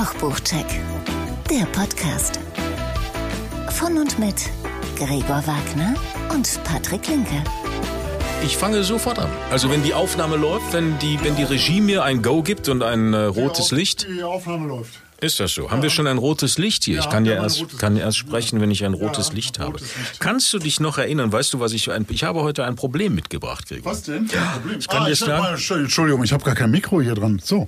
Kochbuchcheck, der Podcast. Von und mit Gregor Wagner und Patrick Linke. Ich fange sofort an. Also wenn die Aufnahme läuft, wenn die, wenn die Regie mir ein Go gibt und ein äh, rotes Licht. Die Aufnahme läuft. Ist das so? Haben wir schon ein rotes Licht hier? ich kann ja erst, kann erst sprechen, wenn ich ein rotes Licht habe. rotes Licht. Kannst du dich noch erinnern? Weißt du, was ich ein, ich habe heute ein Problem mitgebracht, Gregor. Was denn? Kein Problem. ich kann dir hab sagen- Entschuldigung, ich habe gar kein Mikro hier dran. So,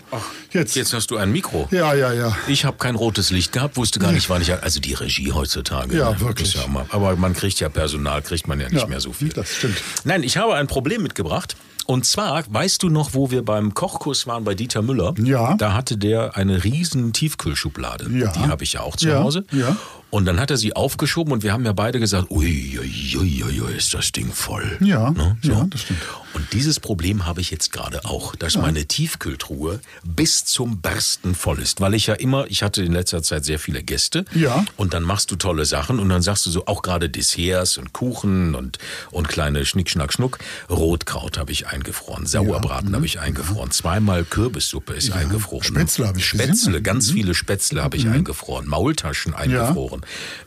jetzt. Jetzt hast du ein Mikro. Ja, ja, ja. Ich habe kein rotes Licht gehabt, wusste gar nicht, wann ich. Also die Regie heutzutage. Ja, ne? wirklich. Ja aber man kriegt ja Personal, kriegt man ja nicht Ja, mehr so viel. das stimmt. Nein, ich habe ein Problem mitgebracht. Und zwar, weißt du noch, wo wir beim Kochkurs waren bei Dieter Müller? Ja. Da hatte der eine riesen Tiefkühlschublade. Ja. Die habe ich ja auch zu Ja, Hause. ja. Und dann hat er sie aufgeschoben und wir haben ja beide gesagt, ui, ui, ui, ui, ui ist das Ding voll. Ja, Ne? ja, das stimmt. Und dieses Problem habe ich jetzt gerade auch, dass meine Tiefkühltruhe bis zum Bersten voll ist, weil ich ja immer, ich hatte in letzter Zeit sehr viele Gäste. Ja. Und dann machst du tolle Sachen und dann sagst du so auch gerade Desserts und Kuchen und und kleine Schnick Schnack Schnuck. Rotkraut habe ich eingefroren, Sauerbraten habe ich eingefroren, zweimal Kürbissuppe ist eingefroren. Spätzle habe ich gesehen. Mhm. Spätzle, ganz viele Spätzle habe ich eingefroren, Maultaschen eingefroren.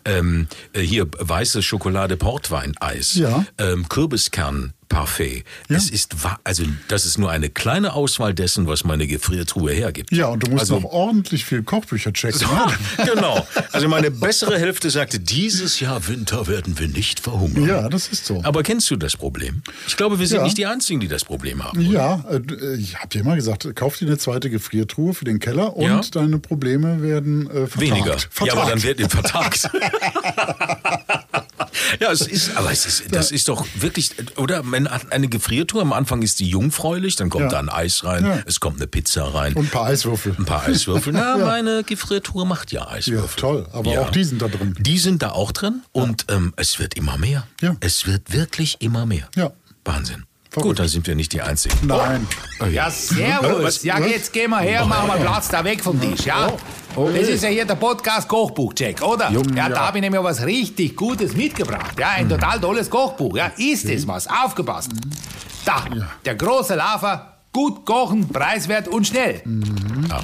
Ähm, äh, hier weiße Schokolade Portwein Eis. Ja. Ähm, Kürbiskern Parfait. Es ist also das ist nur eine kleine Auswahl dessen, was meine Gefriertruhe hergibt. Ja, und du musst also, noch ordentlich viel Kochbücher checken. ne? genau. Also meine bessere Hälfte sagte, dieses Jahr Winter werden wir nicht verhungern. Ja, das ist so. Aber kennst du das Problem? Ich glaube, wir sind Ja. nicht die Einzigen, die das Problem haben. Ja, äh, ich habe dir immer gesagt, kauf dir eine zweite Gefriertruhe für den Keller und Ja. deine Probleme werden äh, vertagt. Weniger. Vertagt. Ja, aber dann wird vertagt. ja, es ist, aber es ist, das ist doch wirklich, oder? Wenn eine Gefriertour am Anfang ist die jungfräulich, dann kommt Ja. da ein Eis rein, Ja. es kommt eine Pizza rein, Und ein paar Eiswürfel. ein paar Eiswürfel. Na, meine Gefriertour macht ja Ja, Eiswürfel. toll. Aber Ja. auch die sind da drin. Die sind da auch drin und ähm, es wird immer mehr. Ja. Es wird wirklich immer mehr. Ja. Wahnsinn. Verrückt. Gut, da sind wir nicht die Einzigen. Nein. Oh, Ja, servus. Ja, jetzt gehen wir her, machen wir Platz da weg vom Tisch, ja? Das ist ja hier der Podcast Kochbuch-Check, oder? Ja, ja. da habe ich nämlich was richtig Gutes mitgebracht. Ja, ein total tolles Kochbuch. Ja, ist es was? Aufgepasst. Da, der große Lava, gut kochen, preiswert und schnell. Ach,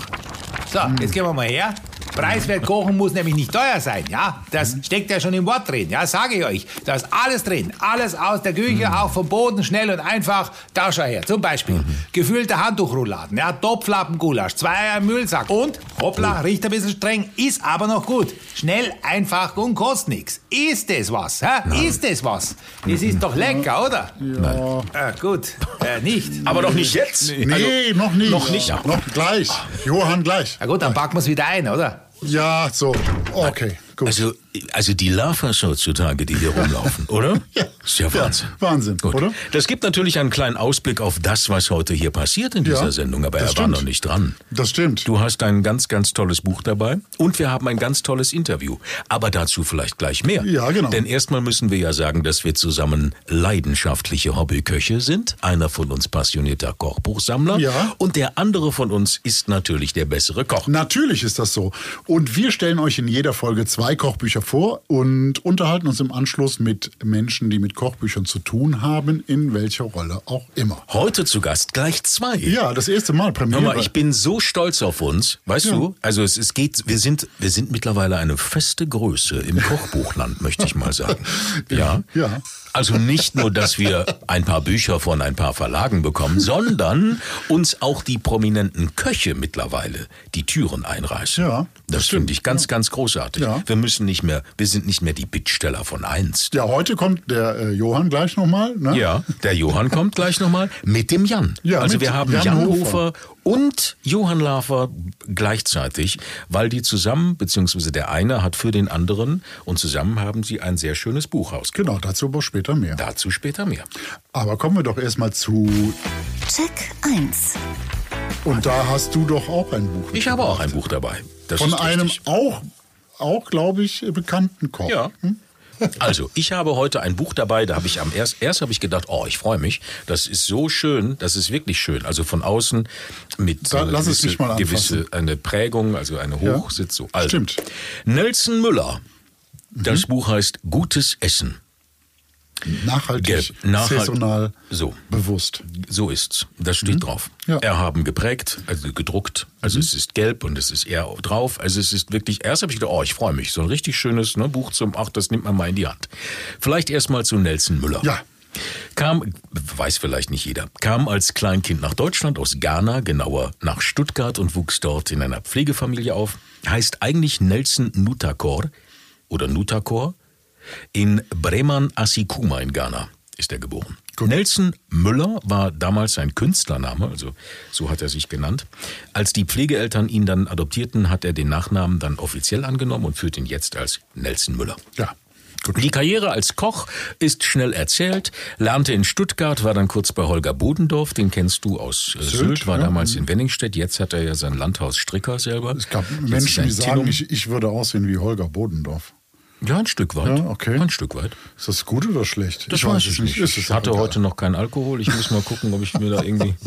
So, jetzt gehen wir mal her. Preiswert kochen muss nämlich nicht teuer sein, ja? Das steckt ja schon im Wort drin, ja? Sage ich euch. Da ist alles drin. Alles aus der Küche, auch vom Boden, schnell und einfach. Da schau her. Zum Beispiel gefüllte Handtuchrouladen, ja? Topflappengulasch, zwei Eier im Müllsack und, hoppla, riecht ein bisschen streng, ist aber noch gut. Schnell, einfach und kostet nichts. Ist es was, hä? Ist es was? Es ist doch lecker, oder? Ja. Ah, gut, äh, nicht. aber doch nicht jetzt. Nee, Also, noch nicht. noch nicht. Noch gleich. Johann gleich. Na gut, dann packen wir es wieder ein, oder? Ja, so. Okay, gut. Also, also die Lavas heutzutage, die hier rumlaufen, oder? Ja. Ist ja Wahnsinn. Ja, Wahnsinn, Gut. oder? Das gibt natürlich einen kleinen Ausblick auf das, was heute hier passiert in dieser Ja, Sendung, aber er das war stimmt. noch nicht dran. Das stimmt. Du hast ein ganz, ganz tolles Buch dabei und wir haben ein ganz tolles Interview. Aber dazu vielleicht gleich mehr. Ja, genau. Denn erstmal müssen wir ja sagen, dass wir zusammen leidenschaftliche Hobbyköche sind. Einer von uns passionierter Kochbuchsammler Ja. und der andere von uns ist natürlich der bessere Koch. Natürlich ist das so. Und wir stellen euch in jeder Folge zwei Kochbücher vor und unterhalten uns im Anschluss mit Menschen, die mit Kochbüchern zu tun haben, in welcher Rolle auch immer. Heute zu Gast gleich zwei. Ja, das erste Mal Hör Premiere. mal, ich bin so stolz auf uns, weißt Ja. du? Also es, es geht, wir sind, wir sind mittlerweile eine feste Größe im Kochbuchland, möchte ich mal sagen. Ja. Ja. Also nicht nur, dass wir ein paar Bücher von ein paar Verlagen bekommen, sondern uns auch die prominenten Köche mittlerweile die Türen einreißen. Ja, das finde ich ganz, ganz großartig. Ja. Wir müssen nicht mehr, wir sind nicht mehr die Bittsteller von einst. ja, heute kommt der äh, Johann gleich nochmal. Ne? Ja, der Johann kommt gleich nochmal mit dem Jan. Ja, also wir haben Jan Jan, Hofer. Und Johann Lafer gleichzeitig, weil die zusammen, beziehungsweise der eine hat für den anderen und zusammen haben sie ein sehr schönes Buch ausgegeben. Genau, dazu aber später mehr. Dazu später mehr. Aber kommen wir doch erstmal zu. Check 1. Und da hast du doch auch ein Buch. Ich habe auch ein Buch dabei. Das Von ist einem auch, auch glaube ich, bekannten Koch. Ja. Also, ich habe heute ein Buch dabei, da habe ich am erst, erst habe ich gedacht, oh, ich freue mich. Das ist so schön, das ist wirklich schön. Also von außen mit Da- es gewisse, gewisse eine Prägung, also eine Ja. Hochsitz so. Also, Stimmt. Nelson Müller. Mhm. Das Buch heißt Gutes Essen. Nachhaltig. Nachhalt- saisonal, So. bewusst. So ist's. Das steht drauf. Ja. Erhaben geprägt, also gedruckt. Also es ist gelb und es ist eher drauf. Also es ist wirklich, erst habe ich gedacht, oh, ich freue mich. So ein richtig schönes ne, Buch zum, ach, das nimmt man mal in die Hand. Vielleicht erstmal zu Nelson Müller. Ja. Kam, weiß vielleicht nicht jeder, kam als Kleinkind nach Deutschland aus Ghana, genauer nach Stuttgart und wuchs dort in einer Pflegefamilie auf. Heißt eigentlich Nelson Nutakor oder Nutakor. In Breman Asikuma in Ghana ist er geboren. Nelson Müller war damals sein Künstlername, also so hat er sich genannt. Als die Pflegeeltern ihn dann adoptierten, hat er den Nachnamen dann offiziell angenommen und führt ihn jetzt als Nelson Müller. Ja. Gut. Die Karriere als Koch ist schnell erzählt, lernte in Stuttgart, war dann kurz bei Holger Bodendorf, den kennst du aus äh, Sylt, Sylt, war ja. damals in Wenningstedt, jetzt hat er ja sein Landhaus Stricker selber. Es gab Jetzt Menschen, die sagen, ich, ich würde aussehen wie Holger Bodendorf. Ja, ein Stück weit. Ja, okay. Ein Stück weit. Ist das gut oder schlecht? Das weiß ich nicht. Ist Ich es hatte heute noch keinen Alkohol. Ich muss mal gucken, ob ich mir da irgendwie.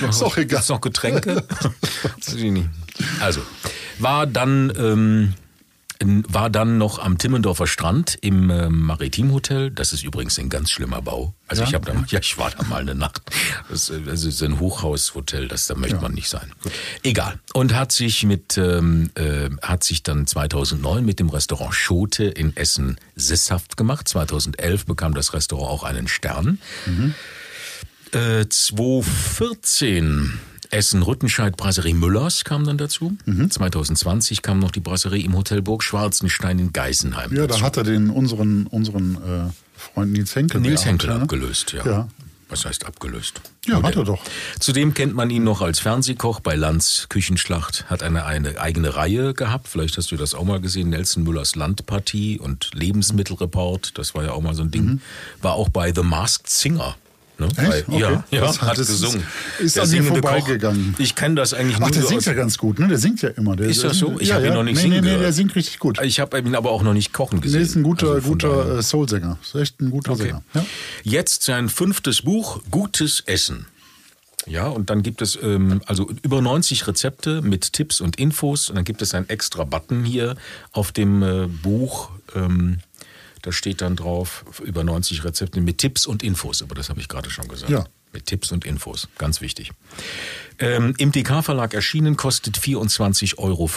Noch, doch egal. gibt's noch Getränke? Ich. Also, war dann. Ähm, war dann noch am Timmendorfer Strand im ähm, Maritimhotel. Das ist übrigens ein ganz schlimmer Bau. Also Ja? ich habe da, ja, ich war da mal eine Nacht. Das, äh, das ist ein Hochhaushotel, das da möchte man nicht sein. Egal. Und hat sich mit, ähm, äh, hat sich dann 2009 mit dem Restaurant Schote in Essen sesshaft gemacht. 2011 bekam das Restaurant auch einen Stern. Äh, 2014 Essen Rüttenscheid Brasserie Müllers kam dann dazu. Mhm. 2020 kam noch die Brasserie im Hotel Burg Schwarzenstein in Geisenheim. Ja, dazu. da hat er den unseren, unseren äh, Freund Nils Henkel Nils Henkel ne? abgelöst, ja. Ja. Was heißt abgelöst? Ja, Modell. hat er doch. Zudem kennt man ihn noch als Fernsehkoch bei Lanz Küchenschlacht, hat eine, eine eigene Reihe gehabt. Vielleicht hast du das auch mal gesehen. Nelson Müllers Landpartie und Lebensmittelreport. Das war ja auch mal so ein Ding. War auch bei The Masked Singer. Ne? Echt? Bei, ja, Okay. ja Das hat- hat ist- gesungen. ist Der an mir vorbeigegangen. Ich kenne das eigentlich Ach, nur der singt ja ganz gut, ne? Der singt ja immer. Der Ist das so? Ich hab ihn noch nicht nee, singen nee, nee, der singt richtig gut. Ich habe ihn aber auch noch nicht kochen gesehen. Der ist ein guter, Also guter äh, Soul-Sänger. Ist echt ein guter Okay. Sänger. Ja? Jetzt sein fünftes Buch, Gutes Essen. Ja, und dann gibt es ähm, also über 90 Rezepte mit Tipps und Infos. Und dann gibt es einen extra Button hier auf dem äh, Buch. Ähm, da steht dann drauf, über 90 Rezepte mit Tipps und Infos. Aber das habe ich gerade schon gesagt. Ja. Mit Tipps und Infos, ganz wichtig. Ähm, Im TK-Verlag erschienen, kostet 24,95 Euro.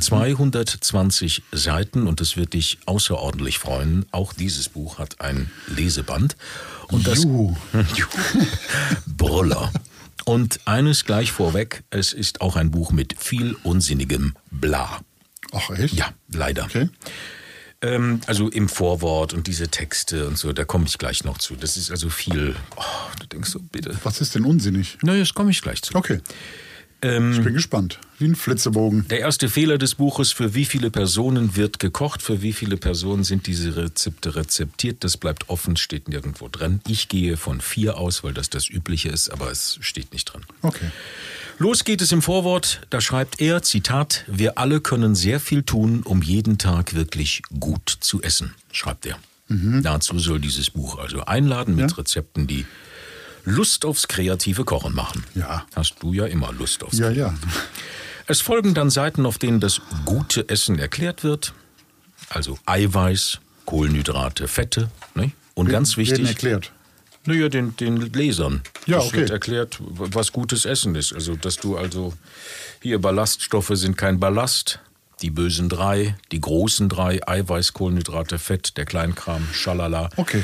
220 Seiten und es wird dich außerordentlich freuen. Auch dieses Buch hat ein Leseband. Und das Juhu. Brüller. Und eines gleich vorweg, es ist auch ein Buch mit viel unsinnigem Bla. Ach, echt? Ja, leider. Okay. Ähm, also im Vorwort und diese Texte und so, da komme ich gleich noch zu. Das ist also viel. Oh, du denkst so, bitte. Was ist denn unsinnig? Na, jetzt komme ich gleich zu. Okay. Ähm, Ich bin gespannt. Wie ein Flitzebogen. Der erste Fehler des Buches, für wie viele Personen wird gekocht, für wie viele Personen sind diese Rezepte rezeptiert, das bleibt offen, steht nirgendwo drin. Ich gehe von vier aus, weil das das Übliche ist, aber es steht nicht drin. Okay. Los geht es im Vorwort, da schreibt er, Zitat, wir alle können sehr viel tun, um jeden Tag wirklich gut zu essen, schreibt er. Dazu soll dieses Buch also einladen mit Ja. Rezepten, die Lust aufs kreative Kochen machen. Ja. Hast du ja immer Lust aufs Ja, ja. es folgen dann Seiten, auf denen das gute Essen erklärt wird. Also Eiweiß, Kohlenhydrate, Fette. Ne? Und ganz Werden wichtig, erklärt. Naja, den, den Lesern. Ja, Das okay. wird erklärt, was gutes Essen ist. Also, dass du also, hier Ballaststoffe sind kein Ballast. Die bösen drei, die großen drei, Eiweiß, Kohlenhydrate, Fett, der Kleinkram, schalala. Okay.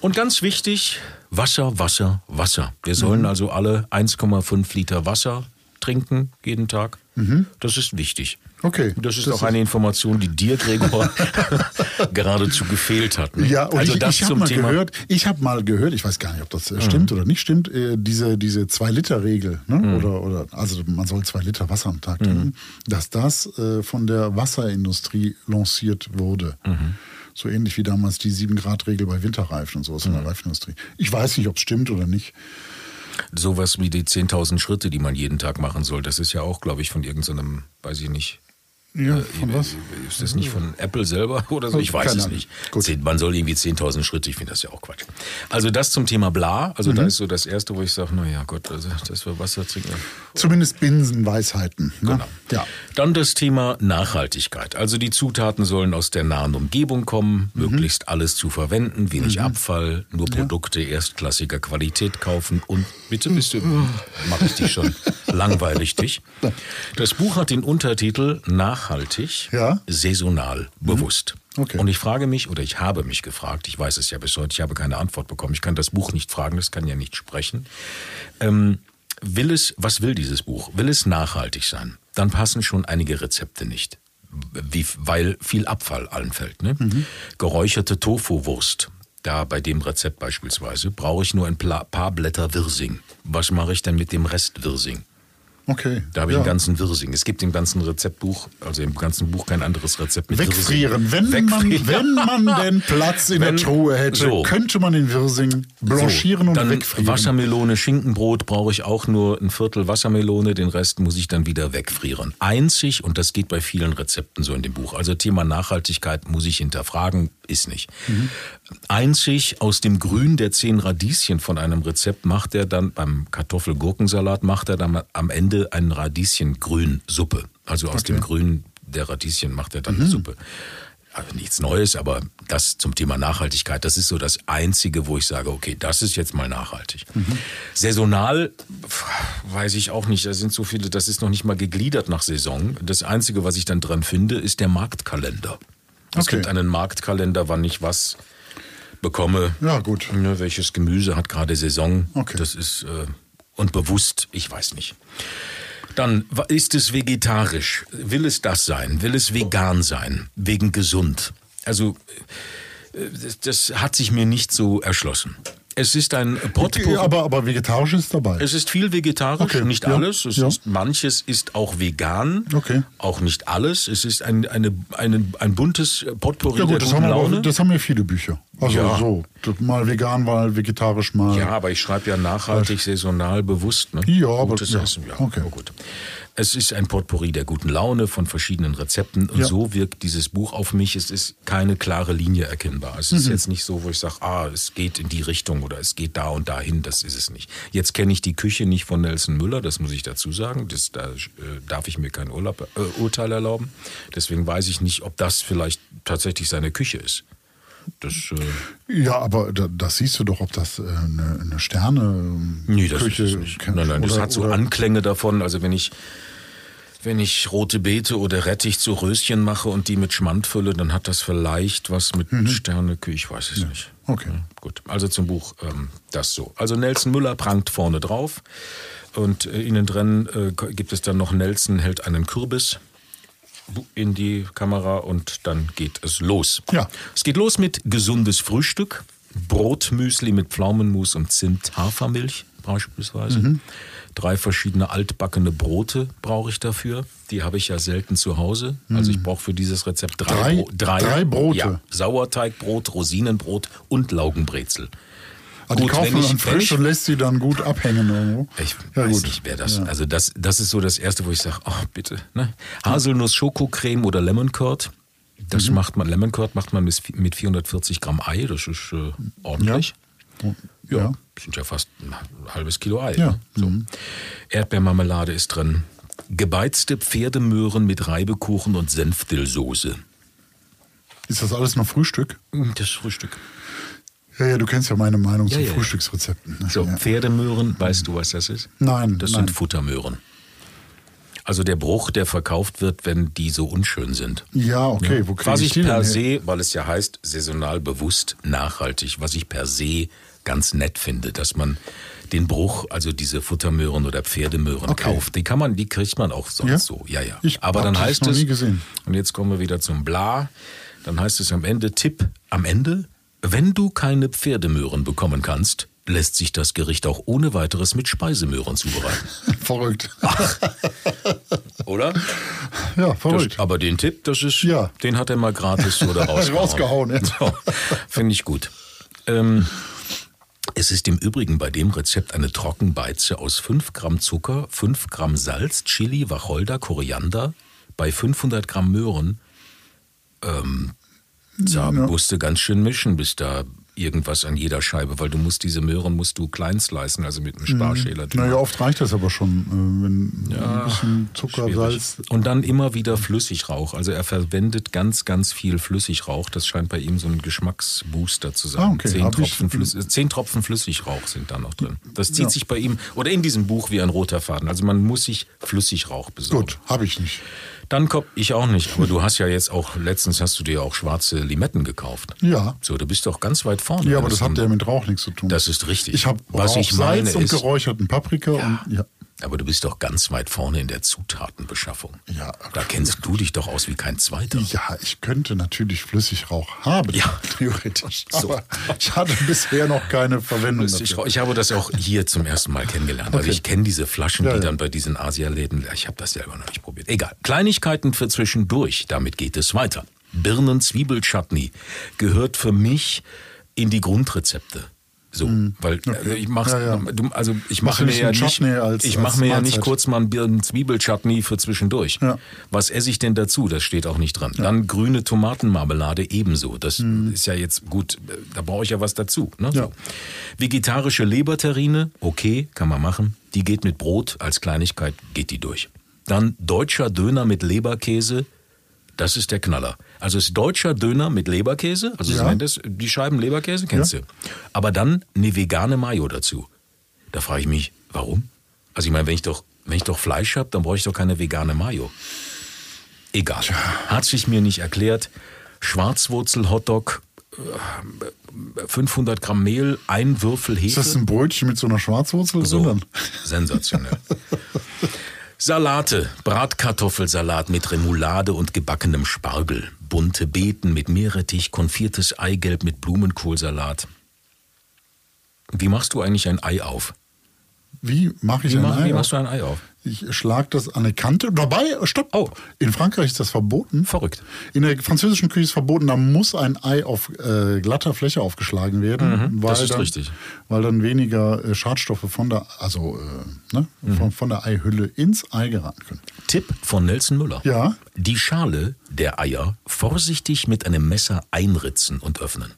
Und ganz wichtig, Wasser, Wasser, Wasser. Wir sollen Mhm. also alle 1,5 Liter Wasser trinken jeden Tag. Das ist wichtig. Mhm. Okay. Das ist Das auch ist- eine Information, die dir, Gregor, geradezu gefehlt hat. ne? Ja, und also ich, das ich habe mal Thema. gehört, ich habe mal gehört, ich weiß gar nicht, ob das äh, stimmt oder nicht stimmt, äh, diese diese zwei Liter Regel, ne? oder oder also man soll zwei Liter Wasser am Tag trinken, dass das äh, von der Wasserindustrie lanciert wurde. So ähnlich wie damals die 7 Grad Regel bei Winterreifen und sowas in der Reifenindustrie. Ich weiß nicht, ob es stimmt oder nicht. Sowas wie die 10.000 Schritte, die man jeden Tag machen soll, das ist ja auch, glaube ich, von irgendeinem, weiß ich nicht, Ja, von was? Ist das nicht von Apple selber oder so? Ich weiß Keine es nicht. Gut. Man soll irgendwie 10.000 Schritte, ich finde das ja auch Quatsch. Also das zum Thema Bla, also Mhm. da ist so das Erste, wo ich sage, naja Gott, also das wir Wasser trinken. Zumindest Binsenweisheiten. Ne? Genau. Ja. Dann das Thema Nachhaltigkeit. Also die Zutaten sollen aus der nahen Umgebung kommen, Mhm. möglichst alles zu verwenden, wenig Abfall, nur Produkte erstklassiger Qualität kaufen und bitte bist du, mach ich dich schon langweilig dich. Das Buch hat den Untertitel Nachhaltig, Ja. saisonal, bewusst. Okay. Und ich frage mich, oder ich habe mich gefragt, ich weiß es ja bis heute, ich habe keine Antwort bekommen, ich kann das Buch nicht fragen, das kann ja nicht sprechen. Ähm, will es, was will dieses Buch? Will es nachhaltig sein? Dann passen schon einige Rezepte nicht. Wie, weil viel Abfall anfällt. Ne? Geräucherte Tofu-Wurst. Da bei dem Rezept beispielsweise brauche ich nur ein paar Blätter Wirsing. Was mache ich denn mit dem Rest Wirsing? Okay. Da habe ich ja. einen ganzen Wirsing. Es gibt im ganzen Rezeptbuch, also im ganzen Buch kein anderes Rezept mit Wegfrieren. Wirsing. Wenn man, Wegfrieren. wenn man denn Platz in Wenn- der Truhe hätte, so. könnte man den Wirsing blanchieren und dann wegfrieren. Wassermelone, Schinkenbrot brauche ich auch nur ein Viertel Wassermelone, den Rest muss ich dann wieder wegfrieren. Einzig, und das geht bei vielen Rezepten so in dem Buch, also Thema Nachhaltigkeit muss ich hinterfragen, ist nicht. Einzig aus dem Grün der zehn Radieschen von einem Rezept macht er dann beim Kartoffel-Gurkensalat macht er dann am Ende einen Radieschen-Grün-Suppe. Also aus dem Grün der Radieschen macht er dann eine Suppe. Also nichts Neues, aber das zum Thema Nachhaltigkeit, das ist so das Einzige, wo ich sage, okay, das ist jetzt mal nachhaltig. Saisonal, pf, weiß ich auch nicht, da sind so viele, das ist noch nicht mal gegliedert nach Saison. Das Einzige, was ich dann dran finde, ist der Marktkalender. Es Okay. gibt einen Marktkalender, wann ich was bekomme. Ja, gut. Ne, welches Gemüse hat gerade Saison. Okay. Das ist, äh, und bewusst, ich weiß nicht. Dann ist es vegetarisch. Will es das sein? Will es vegan sein? Wegen gesund? Also, äh, das hat sich mir nicht so erschlossen. Es ist ein Potpourri. Aber, aber vegetarisch ist dabei. Es ist viel vegetarisch, Okay, nicht ja, alles. Es ja. ist, manches ist auch vegan, Okay. auch nicht alles. Es ist ein, eine, eine, ein buntes Potpourri ja der gut, das guten haben, Laune. aber, das haben ja viele Bücher. Also Ja. so, mal vegan, mal vegetarisch, mal. Ja, aber ich schreibe ja nachhaltig, saisonal, bewusst. Ne? Ja, aber- Gutes ja, Essen, ja. okay. aber gut. Es ist ein Potpourri der guten Laune von verschiedenen Rezepten und Ja. so wirkt dieses Buch auf mich. Es ist keine klare Linie erkennbar. Es Mhm. ist jetzt nicht so, wo ich sage, ah, es geht in die Richtung oder es geht da und dahin. Das ist es nicht. Jetzt kenne ich die Küche nicht von Nelson Müller, das muss ich dazu sagen. Das, da äh, darf ich mir kein Urlaub, äh, Urteil erlauben. Deswegen weiß ich nicht, ob das vielleicht tatsächlich seine Küche ist. Das, äh, Ja, aber da, das siehst du doch, ob das äh, eine, eine Sterne Nee, das Küche ist nicht. Nein, nein, das oder- hat so Anklänge davon. Also wenn ich, wenn ich rote Beete oder Rettich zu Röschen mache und die mit Schmand fülle, dann hat das vielleicht was mit Sterneküche, ich weiß es nicht. Mhm. Okay. Ja, gut, also zum Buch ähm, das so. Also Nelson Müller prangt vorne drauf und äh, innen drin äh, gibt es dann noch Nelson hält einen Kürbis in die Kamera und dann geht es los. Ja. Es geht los mit gesundes Frühstück, Brotmüsli mit Pflaumenmus und Zimt, Hafermilch beispielsweise. Mhm. Drei verschiedene altbackene Brote brauche ich dafür. Die habe ich ja selten zu Hause. Also ich brauche für dieses Rezept drei, Mhm. Drei- Bro- drei Brote? Ja, Sauerteigbrot, Rosinenbrot und Laugenbrezel. Ah, die Gut, kauft man ich- dann frisch und lässt sie dann gut abhängen irgendwo. Ich ja, weiß gut. nicht, wer das. Ja. Also das, das ist so das erste, wo ich sage, oh bitte. Ne? Haselnuss, Schokocreme oder Lemon Curd. Das Mhm. macht man, Lemon Curd macht man mit mit 440 Gramm Ei. Das ist äh, ordentlich. Ja. Ja. Ja. sind ja fast ein halbes Kilo Ei. Ja. Ne? So. Erdbeermarmelade ist drin. Gebeizte Pferdemöhren mit Reibekuchen und Senfdillsoße. Ist das alles noch Frühstück? Das Frühstück. Ja, ja, du kennst ja meine Meinung Ja, zu ja, ja. Frühstücksrezepten. ne? So, ja. Pferdemöhren, weißt du, was das ist? Nein, Das nein. sind Futtermöhren. Also der Bruch, der verkauft wird, wenn die so unschön sind. Ja, okay, wo krieg was ich ich per se, weil es ja heißt, saisonal bewusst, nachhaltig, was ich per se ganz nett finde, dass man den Bruch, also diese Futtermöhren oder Pferdemöhren Okay. kauft. Die kann man, die kriegt man auch sonst Ja? so. Ja, ja. Ich Aber dann heißt noch es, nie gesehen. und jetzt kommen wir wieder zum Bla, dann heißt es am Ende, Tipp, am Ende, wenn du keine Pferdemöhren bekommen kannst, lässt sich das Gericht auch ohne weiteres mit Speisemöhren zubereiten. Verrückt. Oder? Ja, Das, verrückt. aber den Tipp, das ist, Ja. den hat er mal gratis so da rausgehauen. Rausgehauen, ja. So, Finde ich gut. Ähm, es ist im Übrigen bei dem Rezept eine Trockenbeize aus 5 Gramm Zucker, 5 Gramm Salz, Chili, Wacholder, Koriander, bei 500 Gramm Möhren, ähm, da musst du ganz schön mischen, bis da irgendwas an jeder Scheibe, weil du musst diese Möhren musst du klein slicen, also mit einem Sparschäler. drüber. Naja, oft reicht das aber schon, äh, wenn ein bisschen Zucker, Schwierig. Salz. Und dann immer wieder Flüssigrauch. Also er verwendet ganz, ganz viel Flüssigrauch. Das scheint bei ihm so ein Geschmacksbooster zu sein. Ah, okay. Zehn, ich- Tropfen äh, zehn Tropfen Flüssigrauch sind da noch drin. Das zieht Ja. sich bei ihm oder in diesem Buch wie ein roter Faden. Also man muss sich Flüssigrauch besorgen. Gut, habe ich nicht. Dann kommt ich auch nicht. Aber du hast ja jetzt auch letztens hast du dir auch schwarze Limetten gekauft. Ja. So, du bist doch ganz weit vorne. Ja, aber das hat ja mit Rauch nichts zu tun. Das ist richtig. Ich habe Was ich Salz und ist- geräucherten Paprika und ja. Aber du bist doch ganz weit vorne in der Zutatenbeschaffung. Ja. Da kennst du dich doch aus wie kein Zweiter. Ja, ich könnte natürlich Flüssigrauch haben, Ja. theoretisch. So. Aber ich hatte bisher noch keine Verwendung Ich, dafür. ich habe das auch hier zum ersten Mal kennengelernt. Also Okay. ich kenne diese Flaschen, Ja, die dann bei diesen Asialäden, ich habe das selber noch nicht probiert. Egal. Kleinigkeiten für zwischendurch, damit geht es weiter. Birnen-Zwiebel-Chutney gehört für mich in die Grundrezepte. So, weil äh, ich mach's, Mhm. Ja, ja. du, also ich mache mir ja nicht, ich mache mir ja nicht kurz mal einen Birnen-Zwiebel-Chutney für zwischendurch. Ja. Was esse ich denn dazu? Das steht auch nicht dran. Dann grüne Tomatenmarmelade ebenso. Das ist ja jetzt gut, äh, da brauche ich ja was dazu. Ne? Mhm. Ja. So. Vegetarische Leberterrine, okay, kann man machen. Die geht mit Brot als Kleinigkeit, geht die durch. Dann deutscher Döner mit Leberkäse, das ist der Knaller. Also es ist deutscher Döner mit Leberkäse, also Ja. Sie meinen das, die Scheiben Leberkäse, kennst Ja. du. Aber dann eine vegane Mayo dazu. Da frage ich mich, warum? Also ich meine, wenn ich doch, wenn ich doch Fleisch habe, dann brauche ich doch keine vegane Mayo. Egal. Hat sich mir nicht erklärt. Schwarzwurzel-Hotdog, äh, 500 Gramm Mehl, ein Würfel Hefe. Ist das ein Brötchen mit so einer Schwarzwurzel So, drin? sensationell. Salate, Bratkartoffelsalat mit Remoulade und gebackenem Spargel, bunte Beeten mit Meerrettich, konfiertes Eigelb mit Blumenkohlsalat. Wie machst du eigentlich ein Ei auf? Wie mache ich Wie, ein mach, Ei wie auf? machst du ein Ei auf? Ich schlag das an eine Kante. Dabei, stopp. Oh. In Frankreich ist das verboten. Verrückt. In der französischen Küche ist verboten, da muss ein Ei auf äh, glatter Fläche aufgeschlagen werden. weil Mhm, das ist dann, richtig. Weil dann weniger äh, Schadstoffe von der, also, äh, ne, Mhm. von, von der Eihülle ins Ei geraten können. Tipp von Nelson Müller. Ja. Die Schale der Eier vorsichtig mit einem Messer einritzen und öffnen.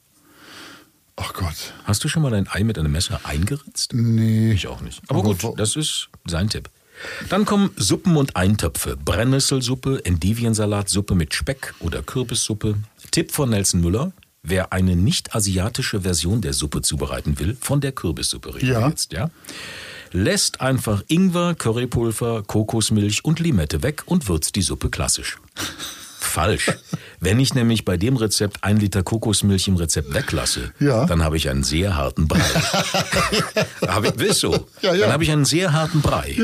Ach Gott. Hast du schon mal dein Ei mit einem Messer eingeritzt? Nee. Ich auch nicht. Aber, Aber gut, wo- das ist sein Tipp. Dann kommen Suppen und Eintöpfe. Brennnesselsuppe, Endiviensalatsuppe mit Speck oder Kürbissuppe. Tipp von Nelson Müller. Wer eine nicht-asiatische Version der Suppe zubereiten will, von der Kürbissuppe reden Ja. jetzt, ja? Lässt einfach Ingwer, Currypulver, Kokosmilch und Limette weg und würzt die Suppe klassisch. Falsch. Wenn ich nämlich bei dem Rezept ein Liter Kokosmilch im Rezept weglasse, Ja. dann habe ich einen sehr harten Brei. habe ich, so. Ja, ja. Dann habe ich einen sehr harten Brei.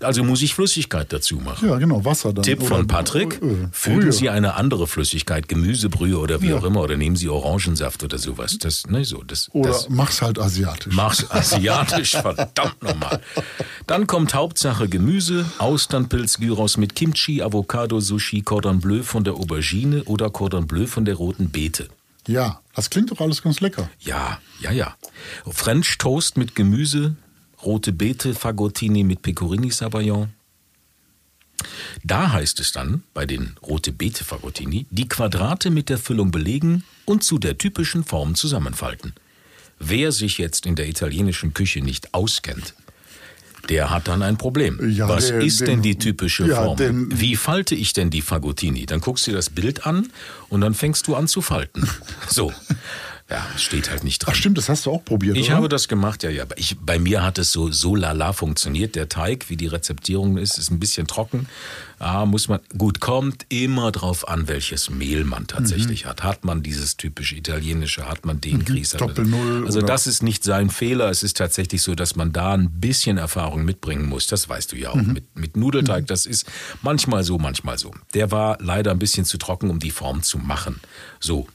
Also muss ich Flüssigkeit dazu machen. Ja, genau, Wasser dann. Tipp von Patrick, füllen. Sie eine andere Flüssigkeit, Gemüsebrühe oder wie auch immer, oder nehmen Sie Orangensaft oder sowas. Das, ne, so, das, Oder das mach's halt asiatisch. mach's asiatisch, verdammt nochmal. Dann kommt Hauptsache Gemüse, Austernpilz, Gyros mit Kimchi, Avocado, Sushi, Cordon Bleu von der Aubergine oder Cordon Bleu von der roten Beete. Ja, das klingt doch alles ganz lecker. Ja, ja, ja. French Toast mit Gemüse, rote Beete, Fagottini mit Pecorini Sabayon. Da heißt es dann bei den rote Beete Fagottini, die Quadrate mit der Füllung belegen und zu der typischen Form zusammenfalten. Wer sich jetzt in der italienischen Küche nicht auskennt, der hat dann ein Problem. Ja, Was der- ist den- denn die typische ja, Form? den- Wie falte ich denn die Fagottini? Dann guckst du dir das Bild an und dann fängst du an zu falten. So. Ja, steht halt nicht dran. Ach stimmt, das hast du auch probiert, Ich oder? habe das gemacht, ja, ja. Ich, bei mir hat es so, so lala funktioniert. Der Teig, wie die Rezeptierung ist, ist ein bisschen trocken. Ah, muss man, gut, kommt immer drauf an, welches Mehl man tatsächlich hat. Hat man dieses typische italienische, hat man den Grieß. Doppel-Null Also oder- das ist nicht sein Fehler. Es ist tatsächlich so, dass man da ein bisschen Erfahrung mitbringen muss. Das weißt du ja auch. Mit, mit Nudelteig, das ist manchmal so, manchmal so. Der war leider ein bisschen zu trocken, um die Form zu machen. So.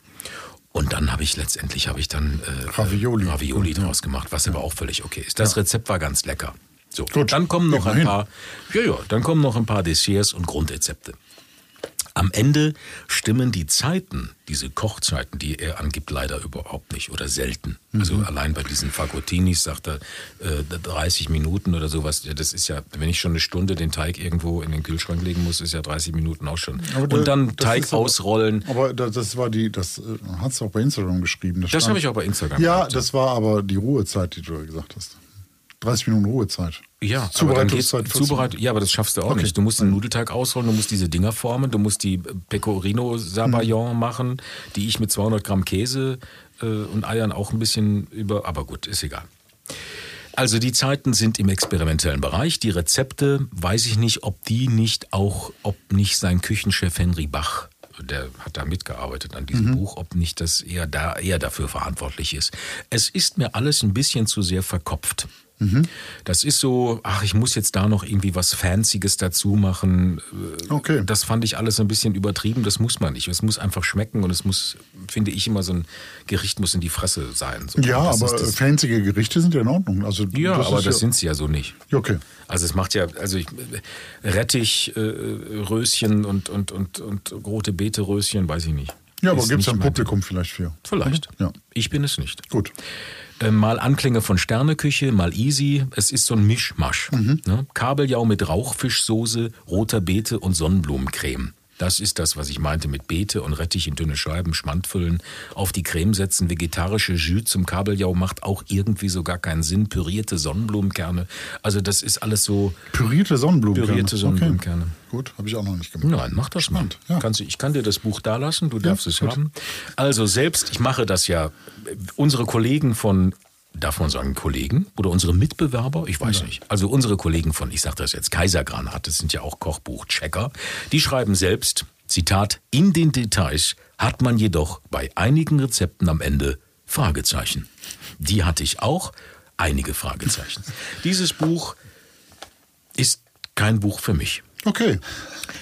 Und dann habe ich letztendlich habe ich dann äh, Ravioli. Ravioli draus gemacht, was aber auch völlig okay ist. Das Rezept war ganz lecker. So, Gut, dann kommen noch ein paar, ja, ja, dann kommen noch ein paar Desserts und Grundrezepte. Am Ende stimmen die Zeiten, diese Kochzeiten, die er angibt, leider überhaupt nicht oder selten. Also allein bei diesen Fagotinis sagt er äh, 30 Minuten oder sowas. Ja, Das ist ja, wenn ich schon eine Stunde den Teig irgendwo in den Kühlschrank legen muss, ist ja 30 Minuten auch schon. Aber Und dann das Teig aber- ausrollen. Aber da- das war die, das hat es auch bei Instagram geschrieben. Das stand- habe ich auch bei Instagram Ja, gehabt. das war aber die Ruhezeit, die du gesagt hast. 30 Minuten Ruhezeit. Ja, Zubereitungszeit 14. Zubereit ja, aber das schaffst du auch Okay. nicht. Du musst den Nudelteig ausrollen, du musst diese Dinger formen, du musst die Pecorino Sabayon Mhm. machen, die ich mit 200 Gramm Käse äh, und Eiern auch ein bisschen über, aber gut, ist egal. Also die Zeiten sind im experimentellen Bereich. Die Rezepte, weiß ich nicht, ob die nicht auch, ob nicht sein Küchenchef Henry Bach, der hat da mitgearbeitet an diesem Buch, ob nicht das eher da eher dafür verantwortlich ist. Es ist mir alles ein bisschen zu sehr verkopft. Das ist so, ach, ich muss jetzt da noch irgendwie was Fancyes dazu machen. Äh, Okay. Das fand ich alles ein bisschen übertrieben. Das muss man nicht. Es muss einfach schmecken und es muss, finde ich, immer so ein Gericht muss in die Fresse sein. So. Ja, Das aber das- fancy Gerichte sind ja in Ordnung. Also, ja, aber ist das ja, sind sie ja so nicht. Okay. Also es macht ja, also ich, Rettich, äh, Röschen und, und, und, und rote Beete Röschen, weiß ich nicht. Ja, aber gibt es ein Publikum vielleicht für? Vielleicht. Ja. Ich bin es nicht. Gut. Äh, mal Anklänge von Sterneküche, mal easy. Es ist so ein Mischmasch. Ne? Kabeljau mit Rauchfischsoße, roter Beete und Sonnenblumencreme. Das ist das, was ich meinte mit Beete und Rettich in dünne Scheiben, Schmand füllen, auf die Creme setzen. Vegetarische Jus zum Kabeljau macht auch irgendwie so gar keinen Sinn. Pürierte Sonnenblumenkerne. Also das ist alles so... Pürierte Sonnenblumenkerne. Pürierte Sonnenblumenkerne. Okay. Gut, habe ich auch noch nicht gemacht. Nein, mach das mal. Spannend, ja. Kannst du, ich kann dir das Buch da lassen, du darfst es gut. haben. Also selbst, ich mache das ja, unsere Kollegen von, darf man sagen Kollegen? Oder unsere Mitbewerber? Ich weiß nicht. Also unsere Kollegen von, ich sage das jetzt, Kaisergranat, das sind ja auch Kochbuchchecker, die schreiben selbst, Zitat, in den Details hat man jedoch bei einigen Rezepten am Ende Fragezeichen. Die hatte ich auch, einige Fragezeichen. Dieses Buch ist kein Buch für mich. Okay.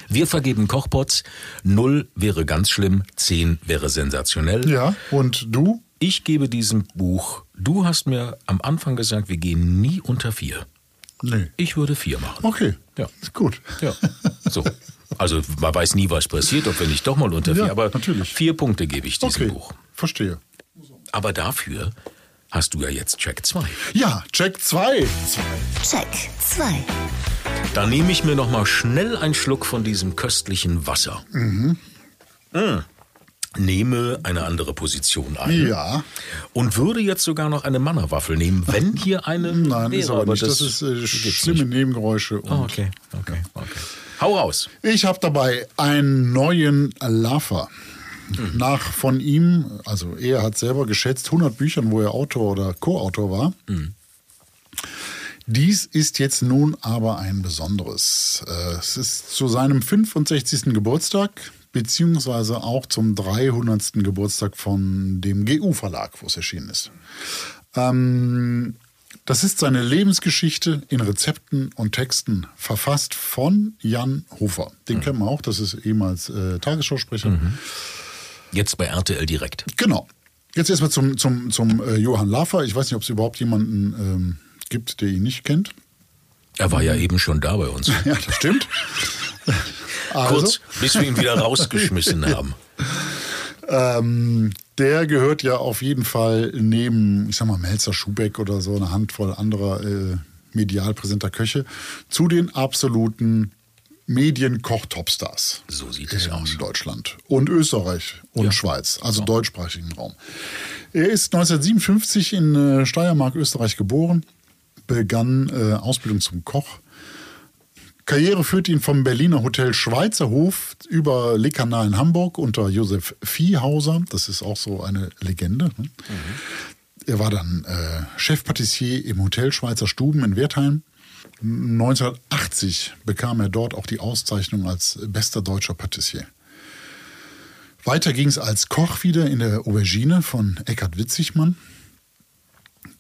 Wir vergeben Kochpots. Null wäre ganz schlimm, zehn wäre sensationell. Ja, und du? Ich gebe diesem Buch, du hast mir am Anfang gesagt, wir gehen nie unter vier. Nee. Ich würde vier machen. Okay. Ja. Ist gut. Ja. So. Also man weiß nie, was passiert, ob wir nicht doch mal unter Ja, vier. Aber natürlich. vier Punkte gebe ich diesem Okay. Buch. Verstehe. Aber dafür hast du ja jetzt Check 2. Ja, Check 2. Check 2. Da nehme ich mir noch mal schnell einen Schluck von diesem köstlichen Wasser. Mm. Nehme eine andere Position ein. Ja. Und würde jetzt sogar noch eine Mannerwaffel nehmen, wenn hier eine Nein, wäre. ist aber nicht. Das, ist äh, schlimme nicht. Nebengeräusche. Oh, okay, okay, okay. Hau raus. Ich habe dabei einen neuen Lava. Nach von ihm, also er hat selber geschätzt, 100 Büchern, wo er Autor oder Co-Autor war. Dies ist jetzt nun aber ein besonderes. Äh, Es ist zu seinem 65. Geburtstag, beziehungsweise auch zum 300. Geburtstag von dem GU-Verlag, wo es erschienen ist. Ähm, das ist seine Lebensgeschichte in Rezepten und Texten, verfasst von Jan Hofer. Den kennen wir auch, das ist ehemals äh, Tagesschausprecher. Jetzt bei RTL direkt. Genau. Jetzt erstmal zum, zum, zum äh, Johann Laffer. Ich weiß nicht, ob es überhaupt jemanden ähm, gibt, der ihn nicht kennt. Er war ja eben schon da bei uns. Ja, das stimmt. Also, Kurz, bis wir ihn wieder rausgeschmissen haben. Ähm, der gehört ja auf jeden Fall neben, ich sag mal, Melzer Schubeck oder so, eine Handvoll anderer äh, medial präsenter Köche, zu den absoluten Medienkoch-Topstars. So sieht es in aus. Deutschland und Österreich und Ja. Schweiz, also deutschsprachigen Raum. Er ist 1957 in äh, Steiermark, Österreich geboren, begann äh, Ausbildung zum Koch. Karriere führte ihn vom Berliner Hotel Schweizer Hof über Le Canal in Hamburg unter Josef Viehhauser. Das ist auch so eine Legende. Ne? Er war dann äh, Chefpatissier im Hotel Schweizer Stuben in Wertheim. 1980 bekam er dort auch die Auszeichnung als bester deutscher Patissier. Weiter ging es als Koch wieder in der Aubergine von Eckhard Witzigmann.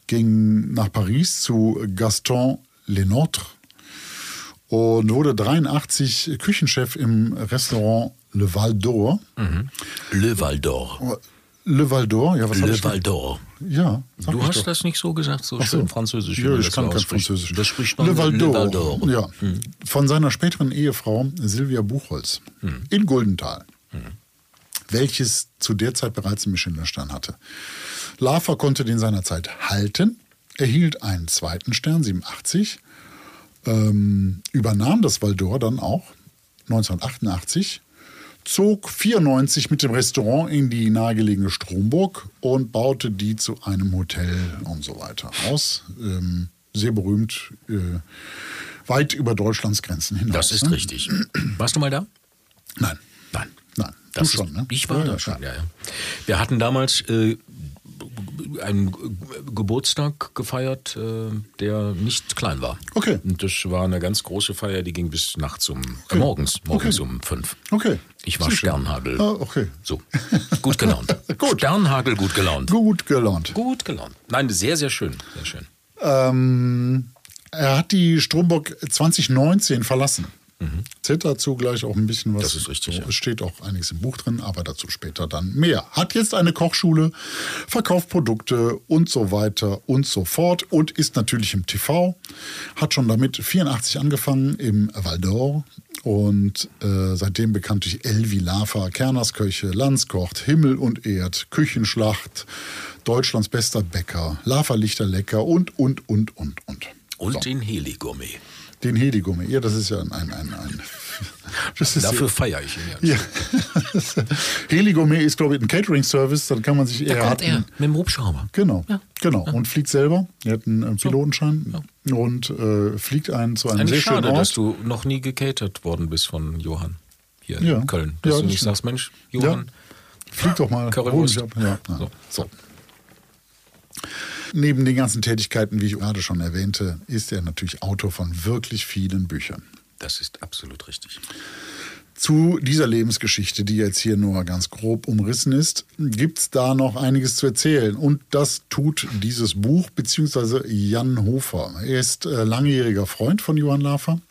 Ging nach Paris zu Gaston Lenôtre und wurde 83 Küchenchef im Restaurant Le Val d'Or. Le Val d'Or. Le Val d'Or, ja, was Le ich Val d'Or. Ja, sag Du ich hast doch. das nicht so gesagt, so so. schön französisch. Ja, ich das kann kein. Französisch. Das spricht man Le Val d'Or. Ja. Von seiner späteren Ehefrau Silvia Buchholz in Guldenthal, welches zu der Zeit bereits einen Michelin-Stern hatte. Lava konnte den seinerzeit halten, erhielt einen zweiten Stern, 87, ähm, übernahm das Val d'Or dann auch 1988, zog 94 mit dem Restaurant in die nahegelegene Stromburg und baute die zu einem Hotel und so weiter aus. Ähm, sehr berühmt, äh, weit über Deutschlands Grenzen hinaus. Das ist ne? richtig. Warst du mal da? Nein, Nein. nein, Das du schon, ne? Ich war Ja, da schon, ja. ja, ja. Wir hatten damals äh, einen Ge- Geburtstag gefeiert, äh, der nicht klein war. Okay. Und das war eine ganz große Feier, die ging bis nachts um, äh, morgens, morgens Okay. um fünf. Okay. Ich war Sehr. Sternhagel. Ah, okay. So, gut gelaunt. Gut. Sternhagel gut gelaunt. Gut gelaunt. Gut gelaunt. Nein, sehr, sehr schön. Sehr schön. Ähm, er hat die Stromburg 2019 verlassen. Zählt dazu gleich auch ein bisschen was. Das ist richtig, So, ja. Es steht auch einiges im Buch drin, aber dazu später dann mehr. Hat jetzt eine Kochschule, verkauft Produkte und so weiter und so fort und ist natürlich im TV. Hat schon damit 84 angefangen im Val d'Or und äh, seitdem bekannt durch Elvi Lava, Kerners Köche, Landskocht, Himmel und Erd, Küchenschlacht, Deutschlands bester Bäcker, Lava Lichter lecker und, und, und, und, und. Und So. den Heligourmet. Den Hedigummi. Ja, das ist ja ein. ein, ein, ein das ist Dafür feiere ich ihn jetzt. Ja. Heligummi ist, glaube ich, ein Catering-Service. Dann kann man sich Da eher. kommt hat er einen- mit dem Hubschrauber. Genau, Ja. genau. Und fliegt selber. Er hat einen Pilotenschein und äh, fliegt einen zu einem Eigentlich sehr schönen schade, Ort. dass du noch nie gecatert worden bist von Johann hier Ja. in Köln. Dass Ja, du nicht sagst, Mensch, Johann, Flieg doch mal. Currywurst. ab. Ja, ja. So. So. Neben den ganzen Tätigkeiten, wie ich gerade schon erwähnte, ist er natürlich Autor von wirklich vielen Büchern. das ist absolut richtig. Zu dieser Lebensgeschichte, die jetzt hier nur ganz grob umrissen ist, gibt es da noch einiges zu erzählen. Und das tut dieses Buch, beziehungsweise Jan Hofer. Er ist äh, langjähriger Freund von Johann Lafer.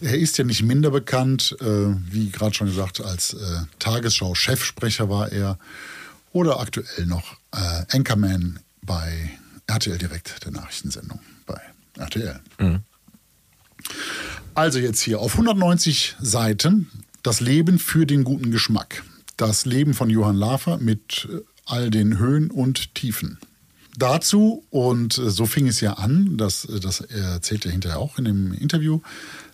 Er ist ja nicht minder bekannt, äh, wie gerade schon gesagt, als äh, Tagesschau-Chefsprecher war er oder aktuell noch äh, Anchorman bei RTL Direkt, der Nachrichtensendung bei RTL. Also jetzt hier auf 190 Seiten das Leben für den guten Geschmack. Das Leben von Johann Lafer mit äh, all den Höhen und Tiefen. Dazu, und äh, so fing es ja an, das, äh, das erzählt er hinterher auch in dem Interview,